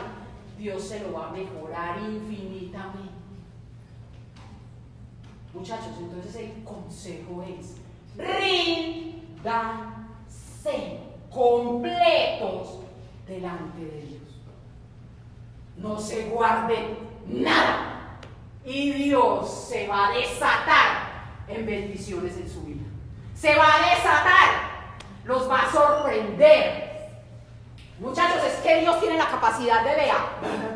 Dios se lo va a mejorar infinitamente. Muchachos, entonces el consejo es, rindanse completos delante de Dios. No se guarden nada. Y Dios se va a desatar en bendiciones en su vida. Se va a desatar. Los va a sorprender. Muchachos, es que Dios tiene la capacidad de ver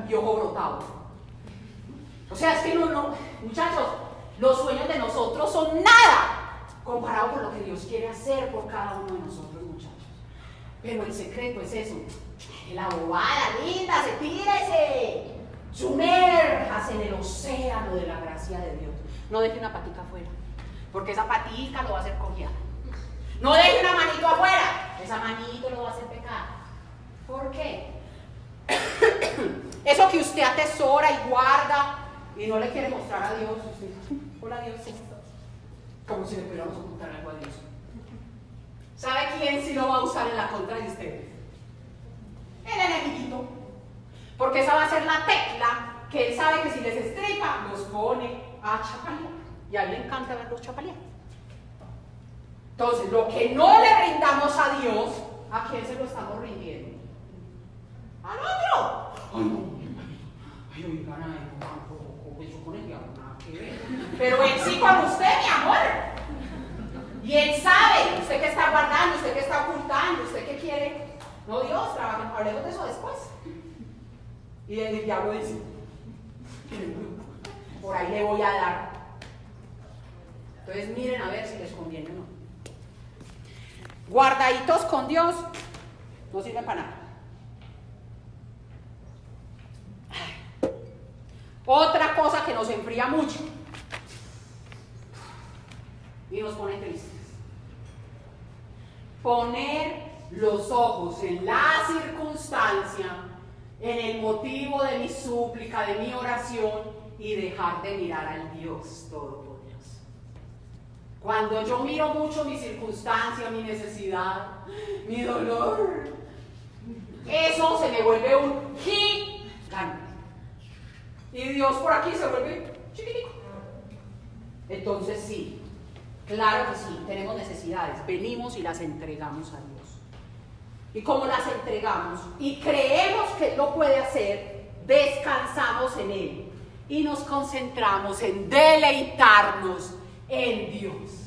y ojo brotado. O sea, es que no, no, muchachos, los sueños de nosotros son nada comparado con lo que Dios quiere hacer por cada uno de nosotros, muchachos. Pero el secreto es eso. La bobada, linda, se tírese. Sumérjase en el océano de la gracia de Dios. No deje una patica afuera, porque esa patica lo va a hacer cojear. No deje una manito afuera, esa manito lo va a hacer pecar. ¿Por qué? Eso que usted atesora y guarda y no le quiere mostrar a Dios. Hola Dios, como si le pudiéramos ocultar algo a Dios. ¿Sabe quién sí lo va a usar en la contra de ustedes? El enemiguito. Porque esa va a ser la tecla que él sabe que si les estripa, los pone a chapalear. Y a él le encanta ver los chapalear. Entonces, lo que no le rindamos a Dios, ¿a quién se lo estamos rindiendo? Al otro. Ay, no, ay, oigan, ay, eso con el diablo, nada que ver. Pero él sí con usted, mi amor. Y él sabe, usted que está guardando, usted que está ocultando, usted que quiere. No, Dios, trabajen, hablemos de eso después. Y el diablo dice, por ahí le voy a dar. Entonces miren a ver si les conviene o no. Guardaditos con Dios no sirven para nada. Otra cosa que nos enfría mucho y nos pone tristes. Poner los ojos en la circunstancia, en el motivo de mi súplica, de mi oración y dejar de mirar al Dios Todopoderoso. Cuando yo miro mucho mi circunstancia, mi necesidad, mi dolor, eso se me vuelve un gigante. Y Dios por aquí se vuelve chiquitico. Entonces sí, claro que sí, tenemos necesidades, venimos y las entregamos a Dios. Y como las entregamos y creemos que lo puede hacer, descansamos en Él y nos concentramos en deleitarnos en Dios.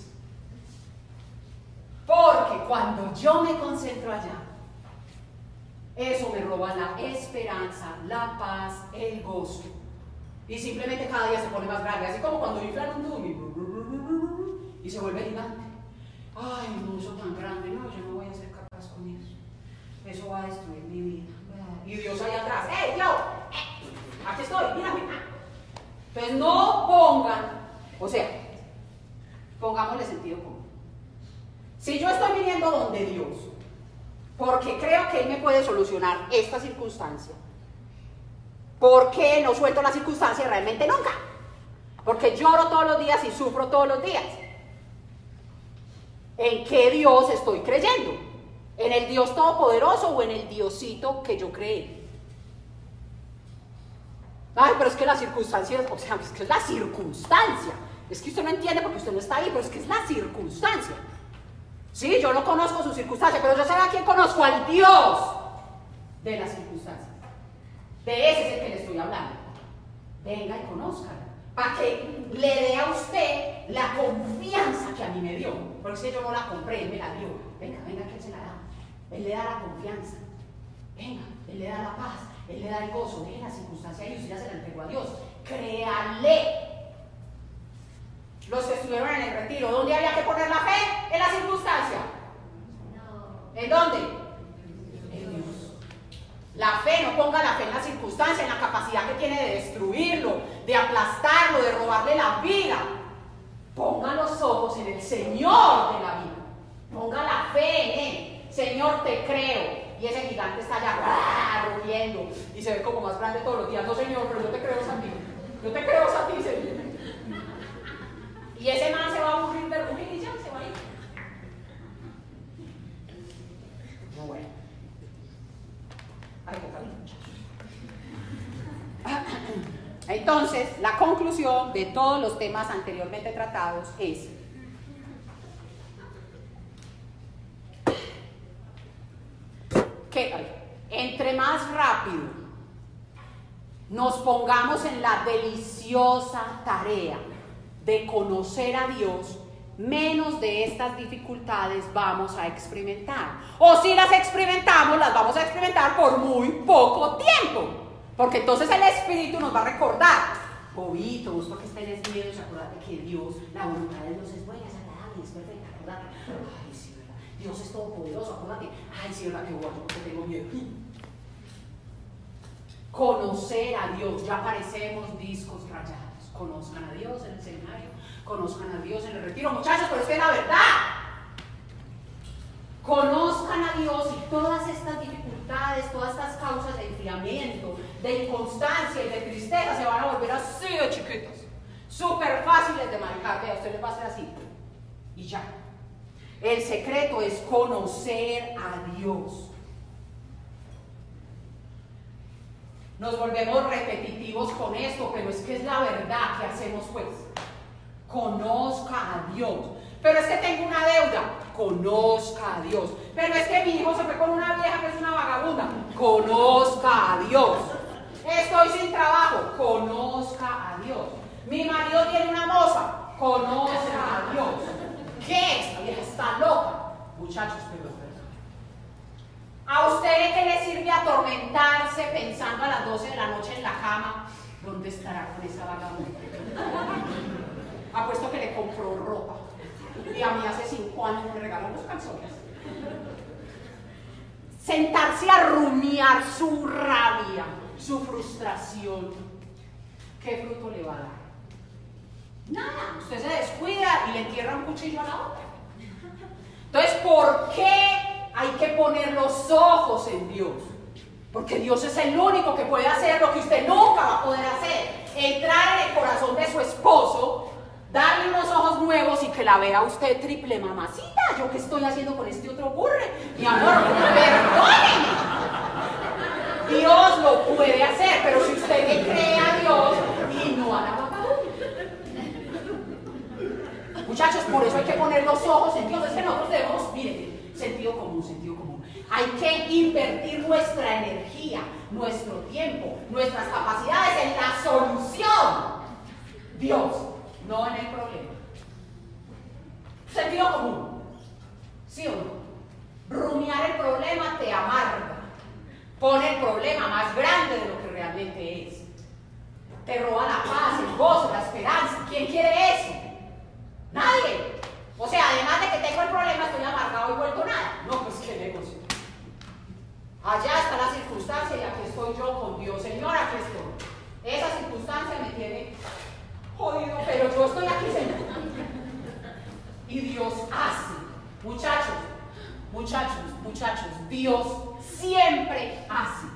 Porque cuando yo me concentro allá, eso me roba la esperanza, la paz, el gozo. Y simplemente cada día se pone más grande, así como cuando inflan un tubo y se vuelve gigante. Ay, no, eso tan grande, no, yo no voy a ser capaz con eso. Eso va a destruir mi vida. Y Dios ahí atrás, ¡eh, yo! Eh, aquí estoy, mírame. Entonces no pongan, o sea, pongámosle sentido común. Si yo estoy viniendo donde Dios, porque creo que Él me puede solucionar esta circunstancia, ¿por qué no suelto la circunstancia realmente nunca? Porque lloro todos los días y sufro todos los días. ¿En qué Dios estoy creyendo? ¿En el Dios Todopoderoso o en el Diosito que yo creé? Ay, pero es que la circunstancia, o sea, es que es la circunstancia. Es que usted no entiende porque usted no está ahí, pero es que es la circunstancia. Sí, yo no conozco su circunstancia, pero yo sé a quién conozco, al Dios de las circunstancias. De ese es el que le estoy hablando. Venga y conozca para que le dé a usted la confianza que a mí me dio. Porque si yo no la compré, él me la dio. Venga, venga, que se la. Él le da la confianza. Venga, él le da la paz. Él le da el gozo. Deje la circunstancia y usted ya se la entregó a Dios. Créale. Los que estuvieron en el retiro, ¿dónde había que poner la fe? En la circunstancia. ¿En dónde? La fe, no ponga la fe en la circunstancia, en la capacidad que tiene de destruirlo, de aplastarlo, de robarle la vida. Ponga los ojos en el Señor de la vida. Ponga la fe en Él. Señor, te creo. Y ese gigante está allá rugiendo y se ve como más grande todos los días. No, Señor, pero yo te creo a ti. Yo te creo a ti, Señor. Y ese man se va a aburrir de rugir y ya se va a ir. No, bueno. Entonces, la conclusión de todos los temas anteriormente tratados es que entre más rápido nos pongamos en la deliciosa tarea de conocer a Dios, menos de estas dificultades vamos a experimentar. O si las experimentamos, las vamos a experimentar por muy poco tiempo. Porque entonces el Espíritu nos va a recordar, bobitos, porque tenés miedo, acuérdate que Dios, la voluntad de Dios es buena, es agradable, es perfecta, acuérdate. Dios es todopoderoso, acuérdate. Ay, sí, ¿verdad? Que bueno, porque tengo miedo. Conocer a Dios, ya parecemos discos rayados. Conozcan a Dios en el seminario conozcan a Dios en el retiro, muchachos, pero es que es la verdad. Conozcan a Dios y todas estas dificultades, todas estas causas de enfriamiento, de inconstancia y de tristeza se van a volver así de chiquitos, súper fáciles de manejar. Vea, usted le va a hacer así y ya. El secreto es conocer a Dios. Nos volvemos repetitivos con esto, pero es que es la verdad que hacemos pues conozca a Dios. Pero es que tengo una deuda, conozca a Dios. Pero es que mi hijo se fue con una vieja que es una vagabunda, conozca a Dios. Estoy sin trabajo, conozca a Dios. Mi marido tiene una moza, conozca a Dios. ¿Qué? Esta vieja está loca. Muchachos, pero es verdad. ¿A usted qué le sirve atormentarse pensando a las 12 de la noche en la cama? ¿Dónde estará con esa vagabunda? Apuesto que le compró ropa. Y a mí hace cinco años me regaló los calzones. Sentarse a rumiar su rabia, su frustración. ¿Qué fruto le va a dar? Nada. Usted se descuida y le entierra un cuchillo a la otra. Entonces, ¿por qué hay que poner los ojos en Dios? Porque Dios es el único que puede hacer lo que usted nunca va a poder hacer. Entrar en el corazón de su esposo darle unos ojos nuevos y que la vea usted triple mamacita. ¿Yo qué estoy haciendo con este otro burre? Mi amor, perdóneme. Dios lo puede hacer, pero si usted le cree a Dios y no a la Muchachos, por eso hay que poner los ojos en Dios. Es que nosotros debemos, miren, sentido común, sentido común. Hay que invertir nuestra energía, nuestro tiempo, nuestras capacidades en la solución. Dios no en el problema. Sentido común. ¿Sí o no? Rumiar el problema te amarga. Pone el problema más grande de lo que realmente es. Te roba la paz, el gozo, la esperanza. ¿Quién quiere eso? Nadie. O sea, además de que tengo el problema, estoy amargado y vuelto nada. No, pues qué negocio. Allá está la circunstancia y aquí estoy yo con Dios. Señor, aquí estoy. Esa circunstancia me tiene jodido, pero yo estoy aquí sentado. Y Dios hace. Muchachos, muchachos, muchachos, Dios siempre hace.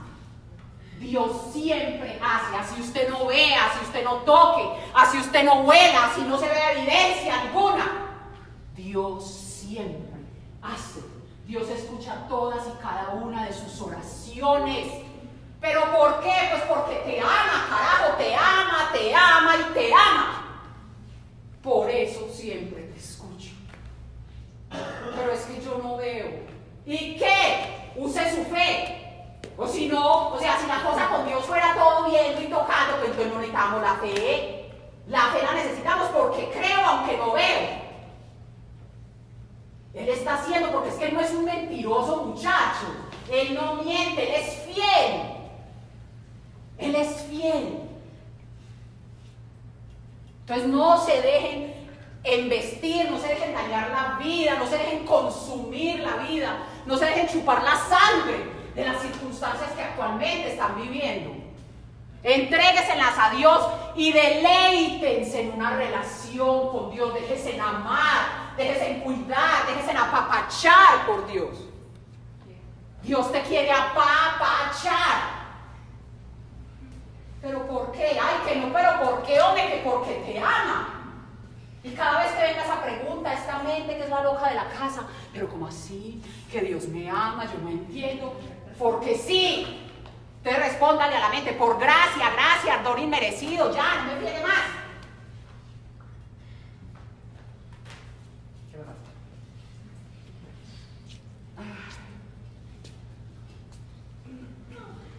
Dios siempre hace, así usted no vea, así usted no toque, así usted no huela, así no se ve evidencia alguna. Dios siempre hace. Dios escucha todas y cada una de sus oraciones. ¿Pero por qué? Pues porque te ama, carajo, te ama, te ama y te ama. Por eso siempre te escucho. Pero es que yo no veo. ¿Y qué? Use su fe. O si no, o sea, si la cosa con Dios fuera todo viendo y tocando, pues entonces no necesitamos la fe. La fe la necesitamos porque creo aunque no veo. Él está haciendo porque es que él no es un mentiroso muchacho. Él no miente, él es fiel. Él es fiel. Entonces no se dejen embestir, no se dejen dañar la vida, no se dejen consumir la vida, no se dejen chupar la sangre de las circunstancias que actualmente están viviendo. Entrégueselas a Dios y deleítense en una relación con Dios. Déjense en amar, déjense en cuidar, déjense en apapachar por Dios. Dios te quiere apapachar. ¿Pero por qué? Ay, que no, pero ¿por qué, hombre? Que porque te ama. Y cada vez que venga esa pregunta, esta mente que es la loca de la casa, pero ¿cómo así? Que Dios me ama, yo no entiendo. Porque sí. Usted respóndale a la mente, por gracia, gracias, don inmerecido, ya, no me viene más.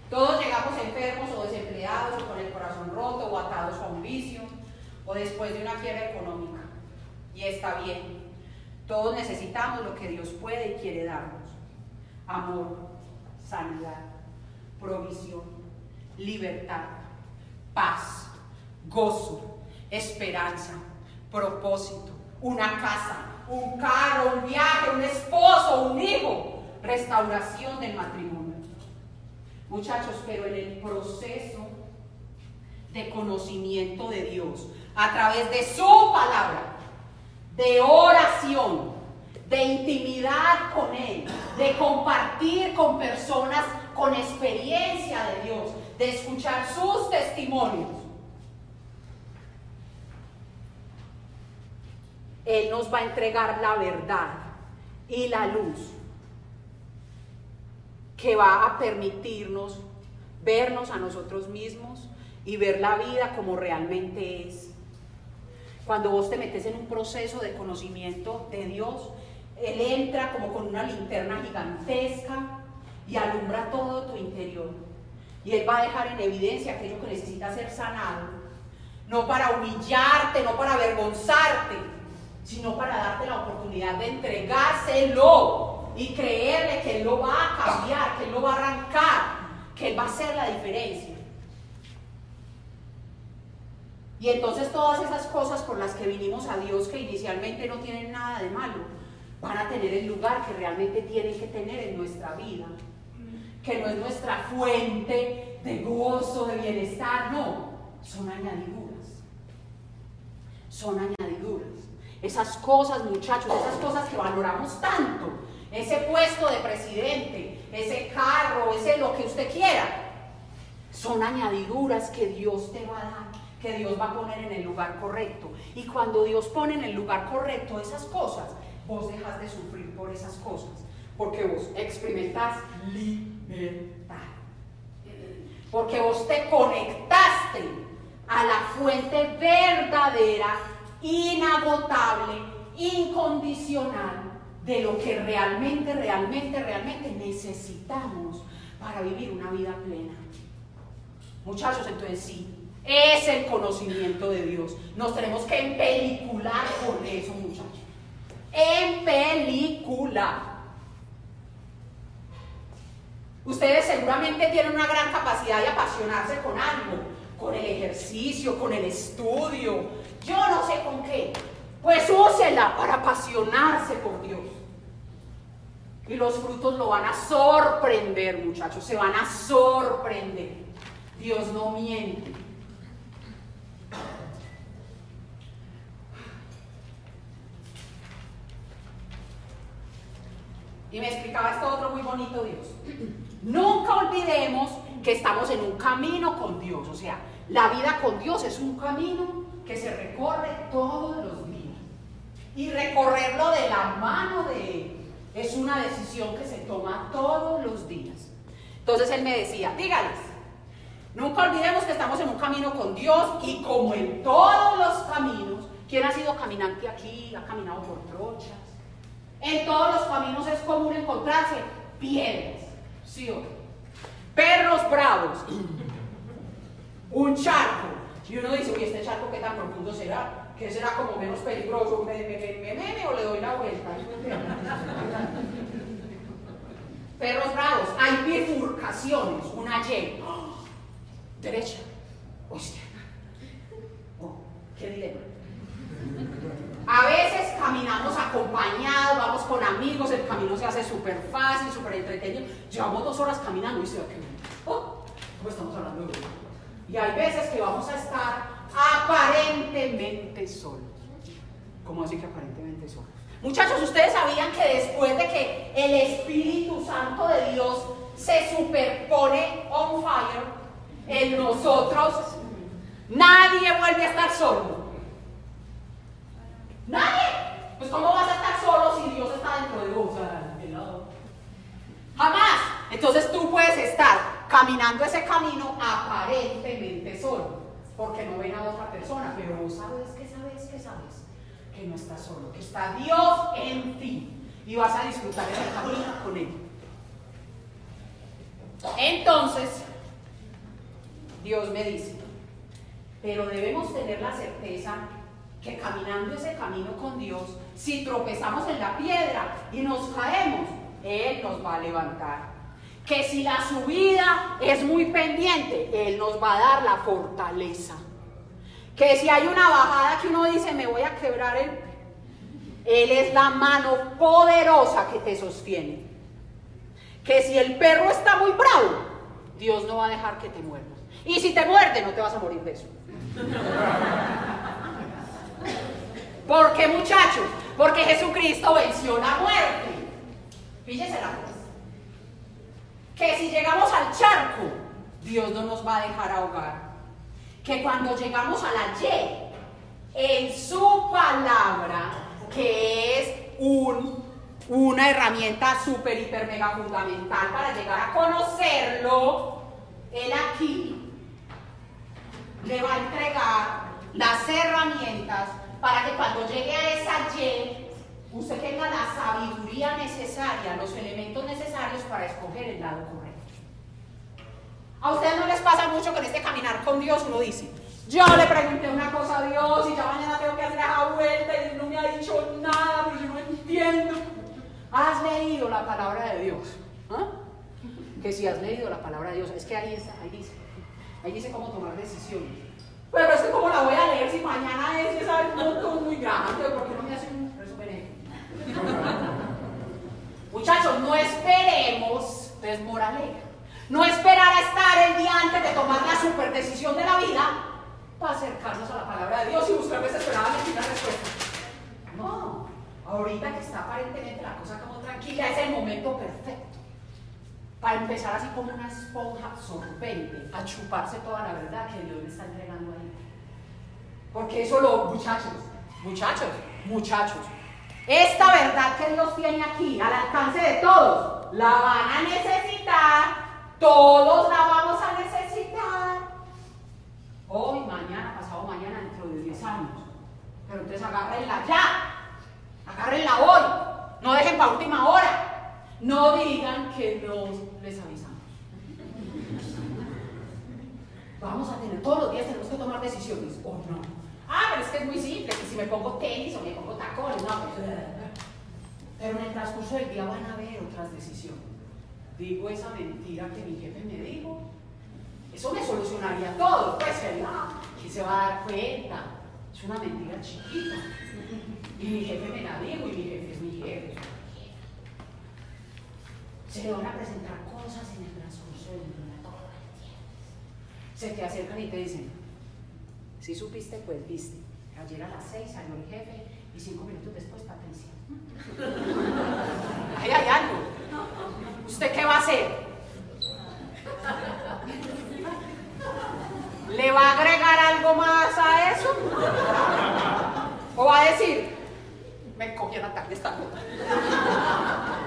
Todos llegamos enfermos o desempleados o con el corazón roto o atados a un vicio o después de una quiebra económica. Y está bien. Todos necesitamos lo que Dios puede y quiere darnos. Amor, libertad, paz, gozo, esperanza, propósito, una casa, un carro, un viaje, un esposo, un hijo, restauración del matrimonio. Muchachos, pero en el proceso de conocimiento de Dios, a través de su palabra, de oración, de intimidad con Él, de compartir con personas con experiencia de Dios, de escuchar sus testimonios. Él nos va a entregar la verdad y la luz que va a permitirnos vernos a nosotros mismos y ver la vida como realmente es. Cuando vos te metes en un proceso de conocimiento de Dios, él entra como con una linterna gigantesca y alumbra todo tu interior. Y Él va a dejar en evidencia aquello que necesita ser sanado. No para humillarte, no para avergonzarte, sino para darte la oportunidad de entregárselo y creerle que Él lo va a cambiar, que Él lo va a arrancar, que Él va a hacer la diferencia. Y entonces todas esas cosas por las que vinimos a Dios, que inicialmente no tienen nada de malo, van a tener el lugar que realmente tienen que tener en nuestra vida, que no es nuestra fuente de gozo, de bienestar, no, son añadiduras, son añadiduras. Esas cosas, muchachos, esas cosas que valoramos tanto, ese puesto de presidente, ese carro, ese lo que usted quiera, son añadiduras que Dios te va a dar, que Dios va a poner en el lugar correcto. Y cuando Dios pone en el lugar correcto esas cosas, vos dejas de sufrir por esas cosas, porque vos experimentás libertad. Porque vos te conectaste a la fuente verdadera, inagotable, incondicional de lo que realmente, realmente, realmente necesitamos para vivir una vida plena. Muchachos, entonces sí, es el conocimiento de Dios. Nos tenemos que empelicular con eso, muchachos en película. Ustedes seguramente tienen una gran capacidad de apasionarse con algo, con el ejercicio, con el estudio, yo no sé con qué. Pues úsela para apasionarse por Dios. Y los frutos lo van a sorprender, muchachos, se van a sorprender. Dios no miente. Y me explicaba esto otro muy bonito Dios. Nunca olvidemos que estamos en un camino con Dios. O sea, la vida con Dios es un camino que se recorre todos los días. Y recorrerlo de la mano de Él Es una decisión que se toma todos los días. Entonces él me decía, dígales, nunca olvidemos que estamos en un camino con Dios y como en todos los caminos, ¿quién ha sido caminante aquí? ¿Ha caminado por trochas? En todos los caminos es común encontrarse piedras, ¿sí o? Perros bravos, un charco. Y uno dice, uy, este charco qué tan profundo será, que será como menos peligroso, me, me, me, o le doy la vuelta. Perros bravos, hay bifurcaciones, una Y, derecha o izquierda. Oh, qué dilema. A veces caminamos acompañados, vamos con amigos, el camino se hace súper fácil, súper entretenido. Llevamos dos horas caminando y se va que, oh, ¿cómo estamos hablando de Y hay veces que vamos a estar aparentemente solos. ¿Cómo así que aparentemente solos? Muchachos, ¿ustedes sabían que después de que el Espíritu Santo de Dios se superpone on fire en nosotros, nadie vuelve a estar solo? Nadie. Pues ¿cómo vas a estar solo si Dios está dentro de vos? Jamás. Entonces tú puedes estar caminando ese camino aparentemente solo, porque no ven a otra persona, pero sabes que sabes que sabes que no estás solo, que está Dios en ti y vas a disfrutar ese camino con Él. Entonces, Dios me dice, pero debemos tener la certeza que caminando ese camino con Dios, si tropezamos en la piedra y nos caemos, Él nos va a levantar. Que si la subida es muy pendiente, Él nos va a dar la fortaleza. Que si hay una bajada que uno dice, me voy a quebrar. Él es la mano poderosa que te sostiene. Que si el perro está muy bravo, Dios no va a dejar que te muerdas. Y si te muerde, no te vas a morir de eso. ¿Por qué muchachos? Porque Jesucristo venció la muerte. Fíjense la cosa. Que si llegamos al charco, Dios no nos va a dejar ahogar. Que cuando llegamos a la Y, en su palabra, que es un, una herramienta súper, hiper, mega fundamental para llegar a conocerlo, Él aquí le va a entregar las herramientas para que cuando llegue a esa Y, usted tenga la sabiduría necesaria, los elementos necesarios para escoger el lado correcto. A ustedes no les pasa mucho con este caminar con Dios, uno dice, yo le pregunté una cosa a Dios y ya mañana tengo que hacer esa vuelta y no me ha dicho nada, pero yo no entiendo. Has leído la palabra de Dios. ¿Ah? Que si has leído la palabra de Dios, es que ahí está, ahí dice. Ahí dice cómo tomar decisiones. Pero es que como la voy a leer si mañana es esa montón muy grande, ¿por qué no me hacen un resumen? Muchachos, no esperemos, es moraleja, no esperar a estar el día antes de tomar la super decisión de la vida para acercarnos a la palabra de Dios y buscar desesperadamente una respuesta. No, ahorita que está aparentemente la cosa como tranquila, es el momento perfecto para empezar así como una esponja absorbente a chuparse toda la verdad que Dios le está entregando ahí. Porque eso lo, muchachos, muchachos, muchachos, esta verdad que Dios tiene aquí al alcance de todos, la van a necesitar, todos la vamos a necesitar. Hoy, mañana, pasado mañana, dentro de 10 años. Pero entonces agárrenla ya, agárrenla hoy, no dejen para última hora. No digan que no les avisamos. Vamos a tener, todos los días tenemos que tomar decisiones, o no. Ah, pero es que es muy simple, que si me pongo tenis o me pongo tacones, no, pues, pero en el transcurso del día van a haber otras decisiones. Digo esa mentira que mi jefe me dijo, eso me solucionaría todo, pues, que se va a dar cuenta? Es una mentira chiquita. Y mi jefe me la dijo y mi jefe es mi jefe se le van a presentar cosas en el transcurso del día, todo el tiempo. Se te acercan y te dicen, si supiste, pues viste. Ayer a las seis salió el jefe y cinco minutos después Patricia. Ahí hay algo. ¿Usted qué va a hacer? ¿Le va a agregar algo más a eso? ¿O va a decir, me la tarde esta nota?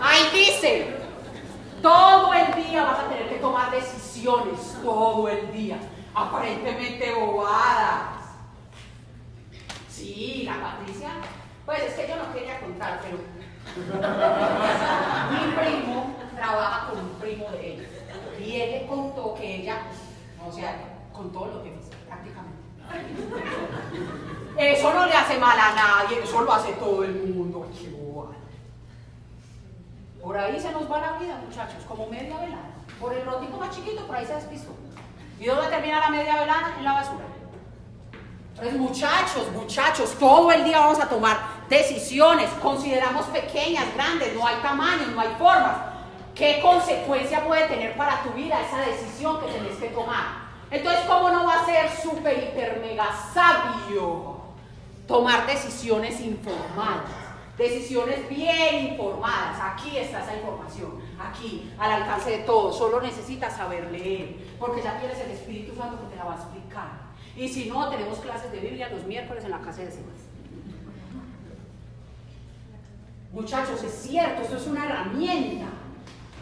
Ahí dice, vas a tener que tomar decisiones, todo el día. Aparentemente bobadas. Sí, la Patricia, pues es que yo no quería contar, pero mi primo trabaja con un primo de ella. Y él le contó que ella, o sea, con todo lo que prácticamente. Eso no le hace mal a nadie, eso lo hace todo el mundo. Por ahí se nos va la vida, muchachos, como media velada. Por el rotito más chiquito, por ahí se despistó. ¿Y dónde termina la media velada? En la basura. Entonces, muchachos, muchachos, todo el día vamos a tomar decisiones. Consideramos pequeñas, grandes, no hay tamaños, no hay formas. ¿Qué consecuencia puede tener para tu vida esa decisión que tenés que tomar? Entonces, ¿cómo no va a ser súper, hiper, mega sabio tomar decisiones informadas? Decisiones bien informadas. Aquí está esa información. Aquí, al alcance de todos. Solo necesitas saber leer. Porque ya tienes el Espíritu Santo que te la va a explicar. Y si no, tenemos clases de Biblia los miércoles en la casa de Sebas. Muchachos, es cierto, esto es una herramienta.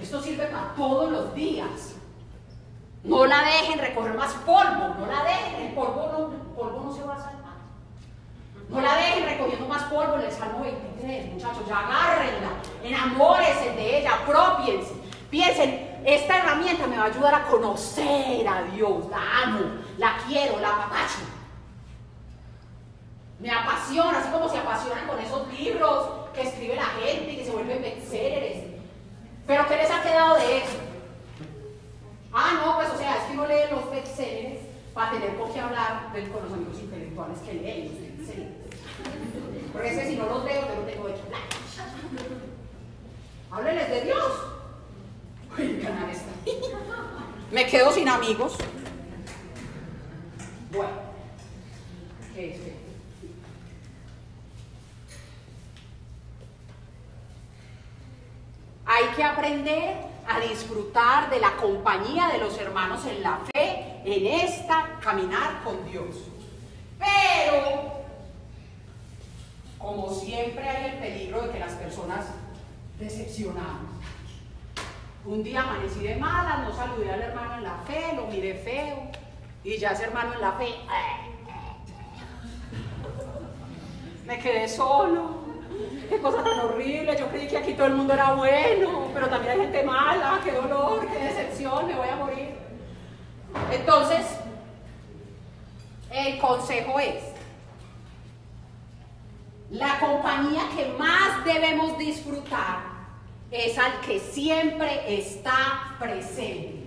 Esto sirve para todos los días. No la dejen recoger más polvo, no la dejen, el polvo no, el polvo no se va a salvar. No la dejen recogiendo más polvo en el Salmo 23, muchachos, ya agárrenla, enamórense de ella, apropiense. Piensen, esta herramienta me va a ayudar a conocer a Dios, la amo, la quiero, la apapacho. Me apasiona, así como se apasionan con esos libros que escribe la gente y que se vuelven bestsellers. Pero ¿qué les ha quedado de eso? Ah, no, pues o sea, es que uno lee los bestsellers para tener por qué hablar con los amigos intelectuales que leen los bestsellers. Por eso si no los leo, yo no tengo hecho. Hábleles de Dios. Uy, canal está. Me quedo sin amigos. Bueno, ¿qué es? Hay que aprender a disfrutar de la compañía de los hermanos en la fe, en esta caminar con Dios. Pero, como siempre hay el peligro de que las personas decepcionamos. Un día amanecí de malas, no saludé al hermano en la fe, lo miré feo, y ya ese hermano en la fe, me quedé solo qué cosa tan horrible, yo creí que aquí todo el mundo era bueno, pero también hay gente mala, qué dolor, qué decepción, me voy a morir. Entonces, el consejo es, la compañía que más debemos disfrutar es al que siempre está presente.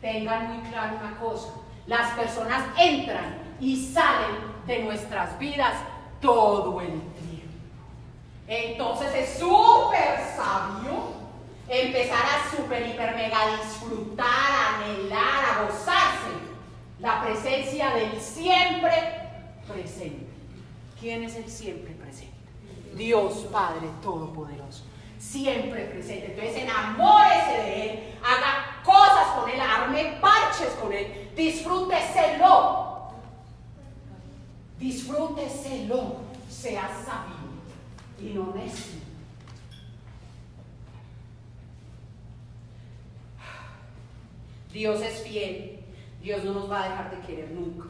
Tengan muy claro una cosa, las personas entran y salen de nuestras vidas todo el tiempo. Entonces es súper sabio empezar a súper, hiper, mega disfrutar, anhelar, a gozarse la presencia del siempre presente. ¿Quién es el siempre? Dios Padre Todopoderoso. Siempre presente. Entonces enamórese de Él, haga cosas con Él, arme parches con Él, disfrúteselo. Disfrúteselo, sea sabio y no necio. Dios es fiel, Dios no nos va a dejar de querer nunca.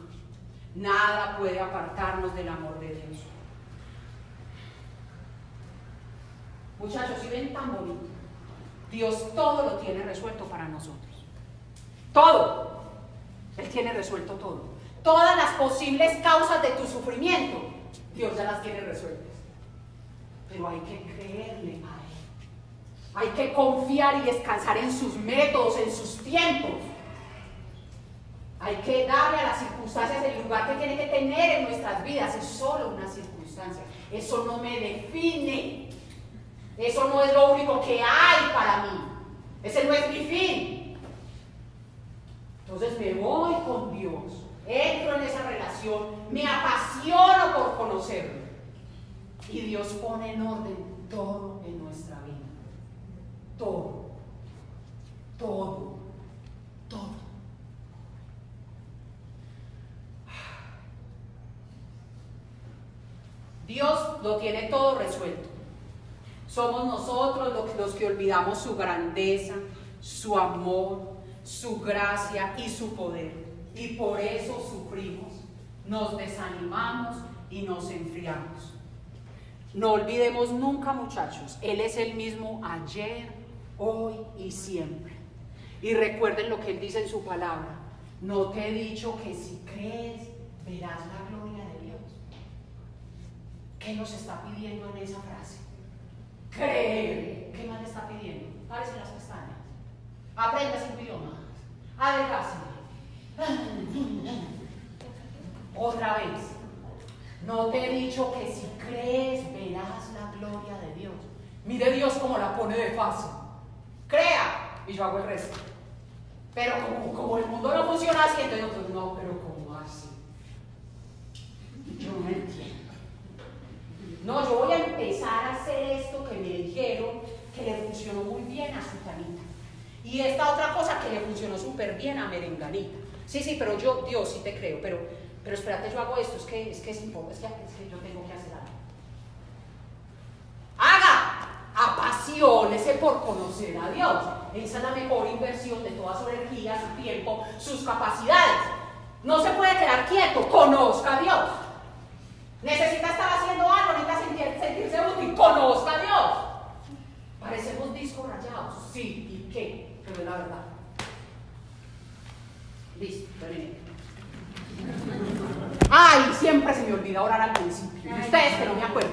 Nada puede apartarnos del amor de Dios. Muchachos, si ven tan bonito, Dios todo lo tiene resuelto para nosotros. Todo. Él tiene resuelto todo. Todas las posibles causas de tu sufrimiento, Dios ya las tiene resueltas pero hay que creerle a Él. Hay que confiar y descansar en sus métodos, en sus tiempos. Hay que darle a las circunstancias el lugar que tiene que tener en nuestras vidas. Es solo una circunstancia. Eso no me define. Eso no es lo único que hay para mí. Ese no es mi fin. Entonces me voy con Dios. Entro en esa relación. Me apasiono por conocerlo. Y Dios pone en orden todo en nuestra vida. Todo. Todo. Todo. Dios lo tiene todo resuelto. Somos nosotros los que olvidamos su grandeza, su amor, su gracia y su poder. Y por eso sufrimos, nos desanimamos y nos enfriamos. No olvidemos nunca, muchachos, Él es el mismo ayer, hoy y siempre. Y recuerden lo que Él dice en su palabra. No te he dicho que si crees, verás la gloria de Dios. ¿Qué nos está pidiendo en esa frase? Creer. ¿Qué más le está pidiendo? Párese las pestañas. Aprenda cinco idiomas. Adelgace. Otra vez. No te he dicho que si crees verás la gloria de Dios. Mire Dios cómo la pone de fácil. Crea y yo hago el resto. Pero como, el mundo no funciona así, entonces nosotros no, pero ¿cómo así? Yo no entiendo. No, yo voy a empezar a hacer esto que me dijeron que le funcionó muy bien a su tanita. Y esta otra cosa que le funcionó súper bien a Merenganita. Sí, sí, pero yo, Dios, sí te creo, pero, pero espérate, yo hago esto, es que es, que es es que, yo tengo que hacer algo. Haga, apasionese por conocer a Dios. Esa es la mejor inversión de toda su energía, su tiempo, sus capacidades. No se puede quedar quieto, conozca a Dios. Necesita estar haciendo algo, necesita sentirse útil. Conozca a Dios. Parecemos discos rayados. Sí, ¿y qué? Pero es la verdad. Listo, terminé. Ay, siempre se me olvida orar al principio. Y ustedes que no me acuerdo.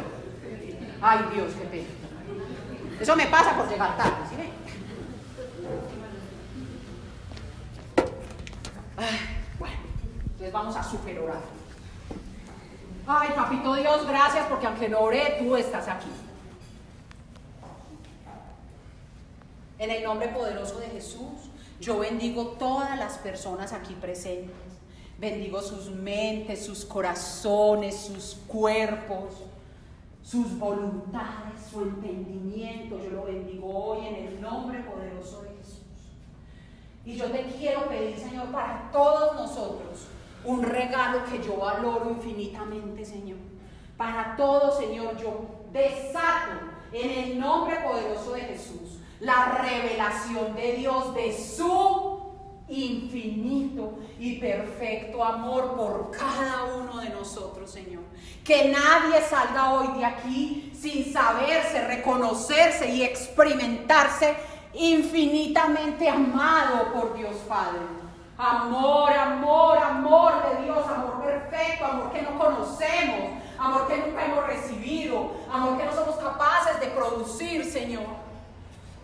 Ay, Dios, qué pena. Eso me pasa por llegar ¿sí ven? bueno, entonces vamos a super orar. Ay, papito Dios, gracias porque aunque no oré, tú estás aquí. En el nombre poderoso de Jesús, yo bendigo todas las personas aquí presentes. Bendigo sus mentes, sus corazones, sus cuerpos, sus voluntades, su entendimiento. Yo lo bendigo hoy en el nombre poderoso de Jesús. Y yo te quiero pedir, Señor, para todos nosotros, un regalo que yo valoro infinitamente, Señor. Para todo, Señor, yo desato en el nombre poderoso de Jesús la revelación de Dios de su infinito y perfecto amor por cada uno de nosotros, Señor. Que nadie salga hoy de aquí sin saberse, reconocerse y experimentarse infinitamente amado por Dios Padre. Amor, amor, amor de Dios, amor perfecto, amor que no conocemos, amor que nunca hemos recibido, amor que no somos capaces de producir, Señor.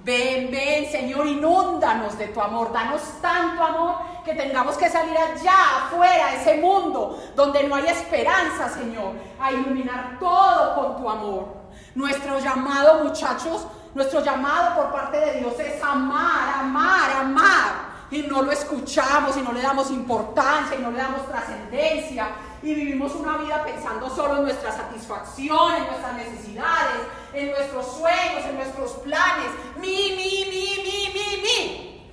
Ven, ven, Señor, inúndanos de tu amor. Danos tanto amor que tengamos que salir allá, afuera, ese mundo donde no hay esperanza, Señor, a iluminar todo con tu amor. Nuestro llamado, muchachos, nuestro llamado por parte de Dios es amar, amar, amar y no lo escuchamos y no le damos importancia y no le damos trascendencia y vivimos una vida pensando solo en nuestra satisfacción, en nuestras necesidades, en nuestros sueños, en nuestros planes. Mi, mi, mi, mi, mi, mi.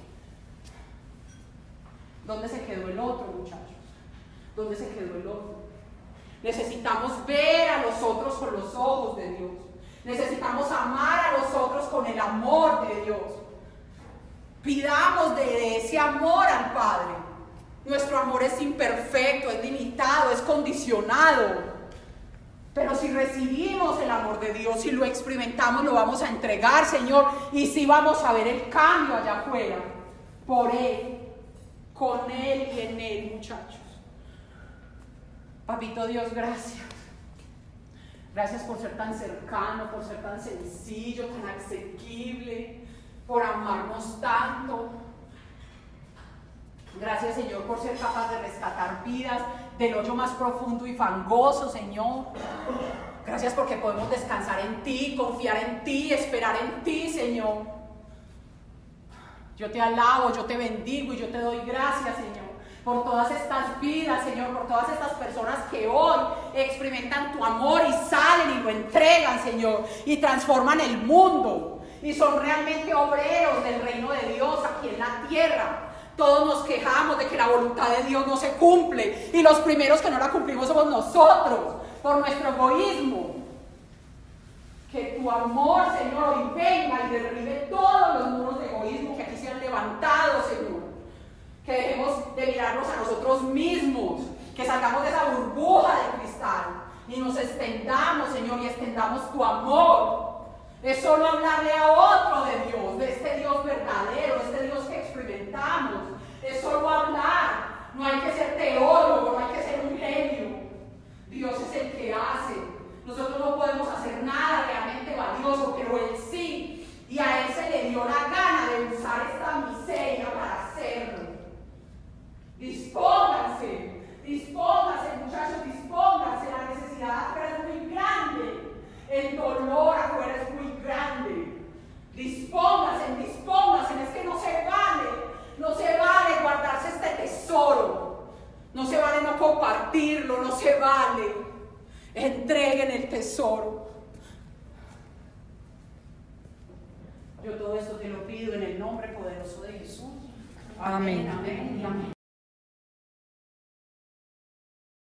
¿Dónde se quedó el otro, muchachos? ¿Dónde se quedó el otro? Necesitamos ver a los otros con los ojos de Dios. Necesitamos amar a los otros con el amor de Dios. Pidamos de ese amor al Padre. Nuestro amor es imperfecto, es limitado, es condicionado. Pero si recibimos el amor de Dios y lo experimentamos, lo vamos a entregar, Señor. Y si vamos a ver el cambio allá afuera. Por Él, con Él y en Él, muchachos. Papito Dios, gracias. Gracias por ser tan cercano, por ser tan sencillo, tan asequible por amarnos tanto. Gracias Señor por ser capaz de rescatar vidas del hoyo más profundo y fangoso, Señor. Gracias porque podemos descansar en ti, confiar en ti, esperar en ti, Señor. Yo te alabo, yo te bendigo y yo te doy gracias, Señor, por todas estas vidas, Señor, por todas estas personas que hoy experimentan tu amor y salen y lo entregan, Señor, y transforman el mundo y son realmente obreros del reino de Dios aquí en la tierra. Todos nos quejamos de que la voluntad de Dios no se cumple y los primeros que no la cumplimos somos nosotros por nuestro egoísmo. Que tu amor, Señor, hoy venga y derribe todos los muros de egoísmo que aquí se han levantado, Señor. Que dejemos de mirarnos a nosotros mismos, que salgamos de esa burbuja de cristal y nos extendamos, Señor, y extendamos tu amor. Es solo hablarle a otro de Dios, de este Dios verdadero, de este Dios que experimentamos. Es solo hablar. No hay que ser teólogo, no hay que ser un genio. Dios es el que hace. Nosotros no podemos hacer nada realmente valioso, pero Él sí. Y a Él se le dio la gana de usar esta miseria para hacerlo. Dispónganse, dispónganse muchachos, dispónganse. La necesidad es muy grande. El dolor afuera es muy grande. Dispónganse, dispónganse. Es que no se vale, no se vale guardarse este tesoro. No se vale no compartirlo, no se vale entreguen el tesoro. Yo todo esto te lo pido en el nombre poderoso de Jesús. Amén. Amén. amén.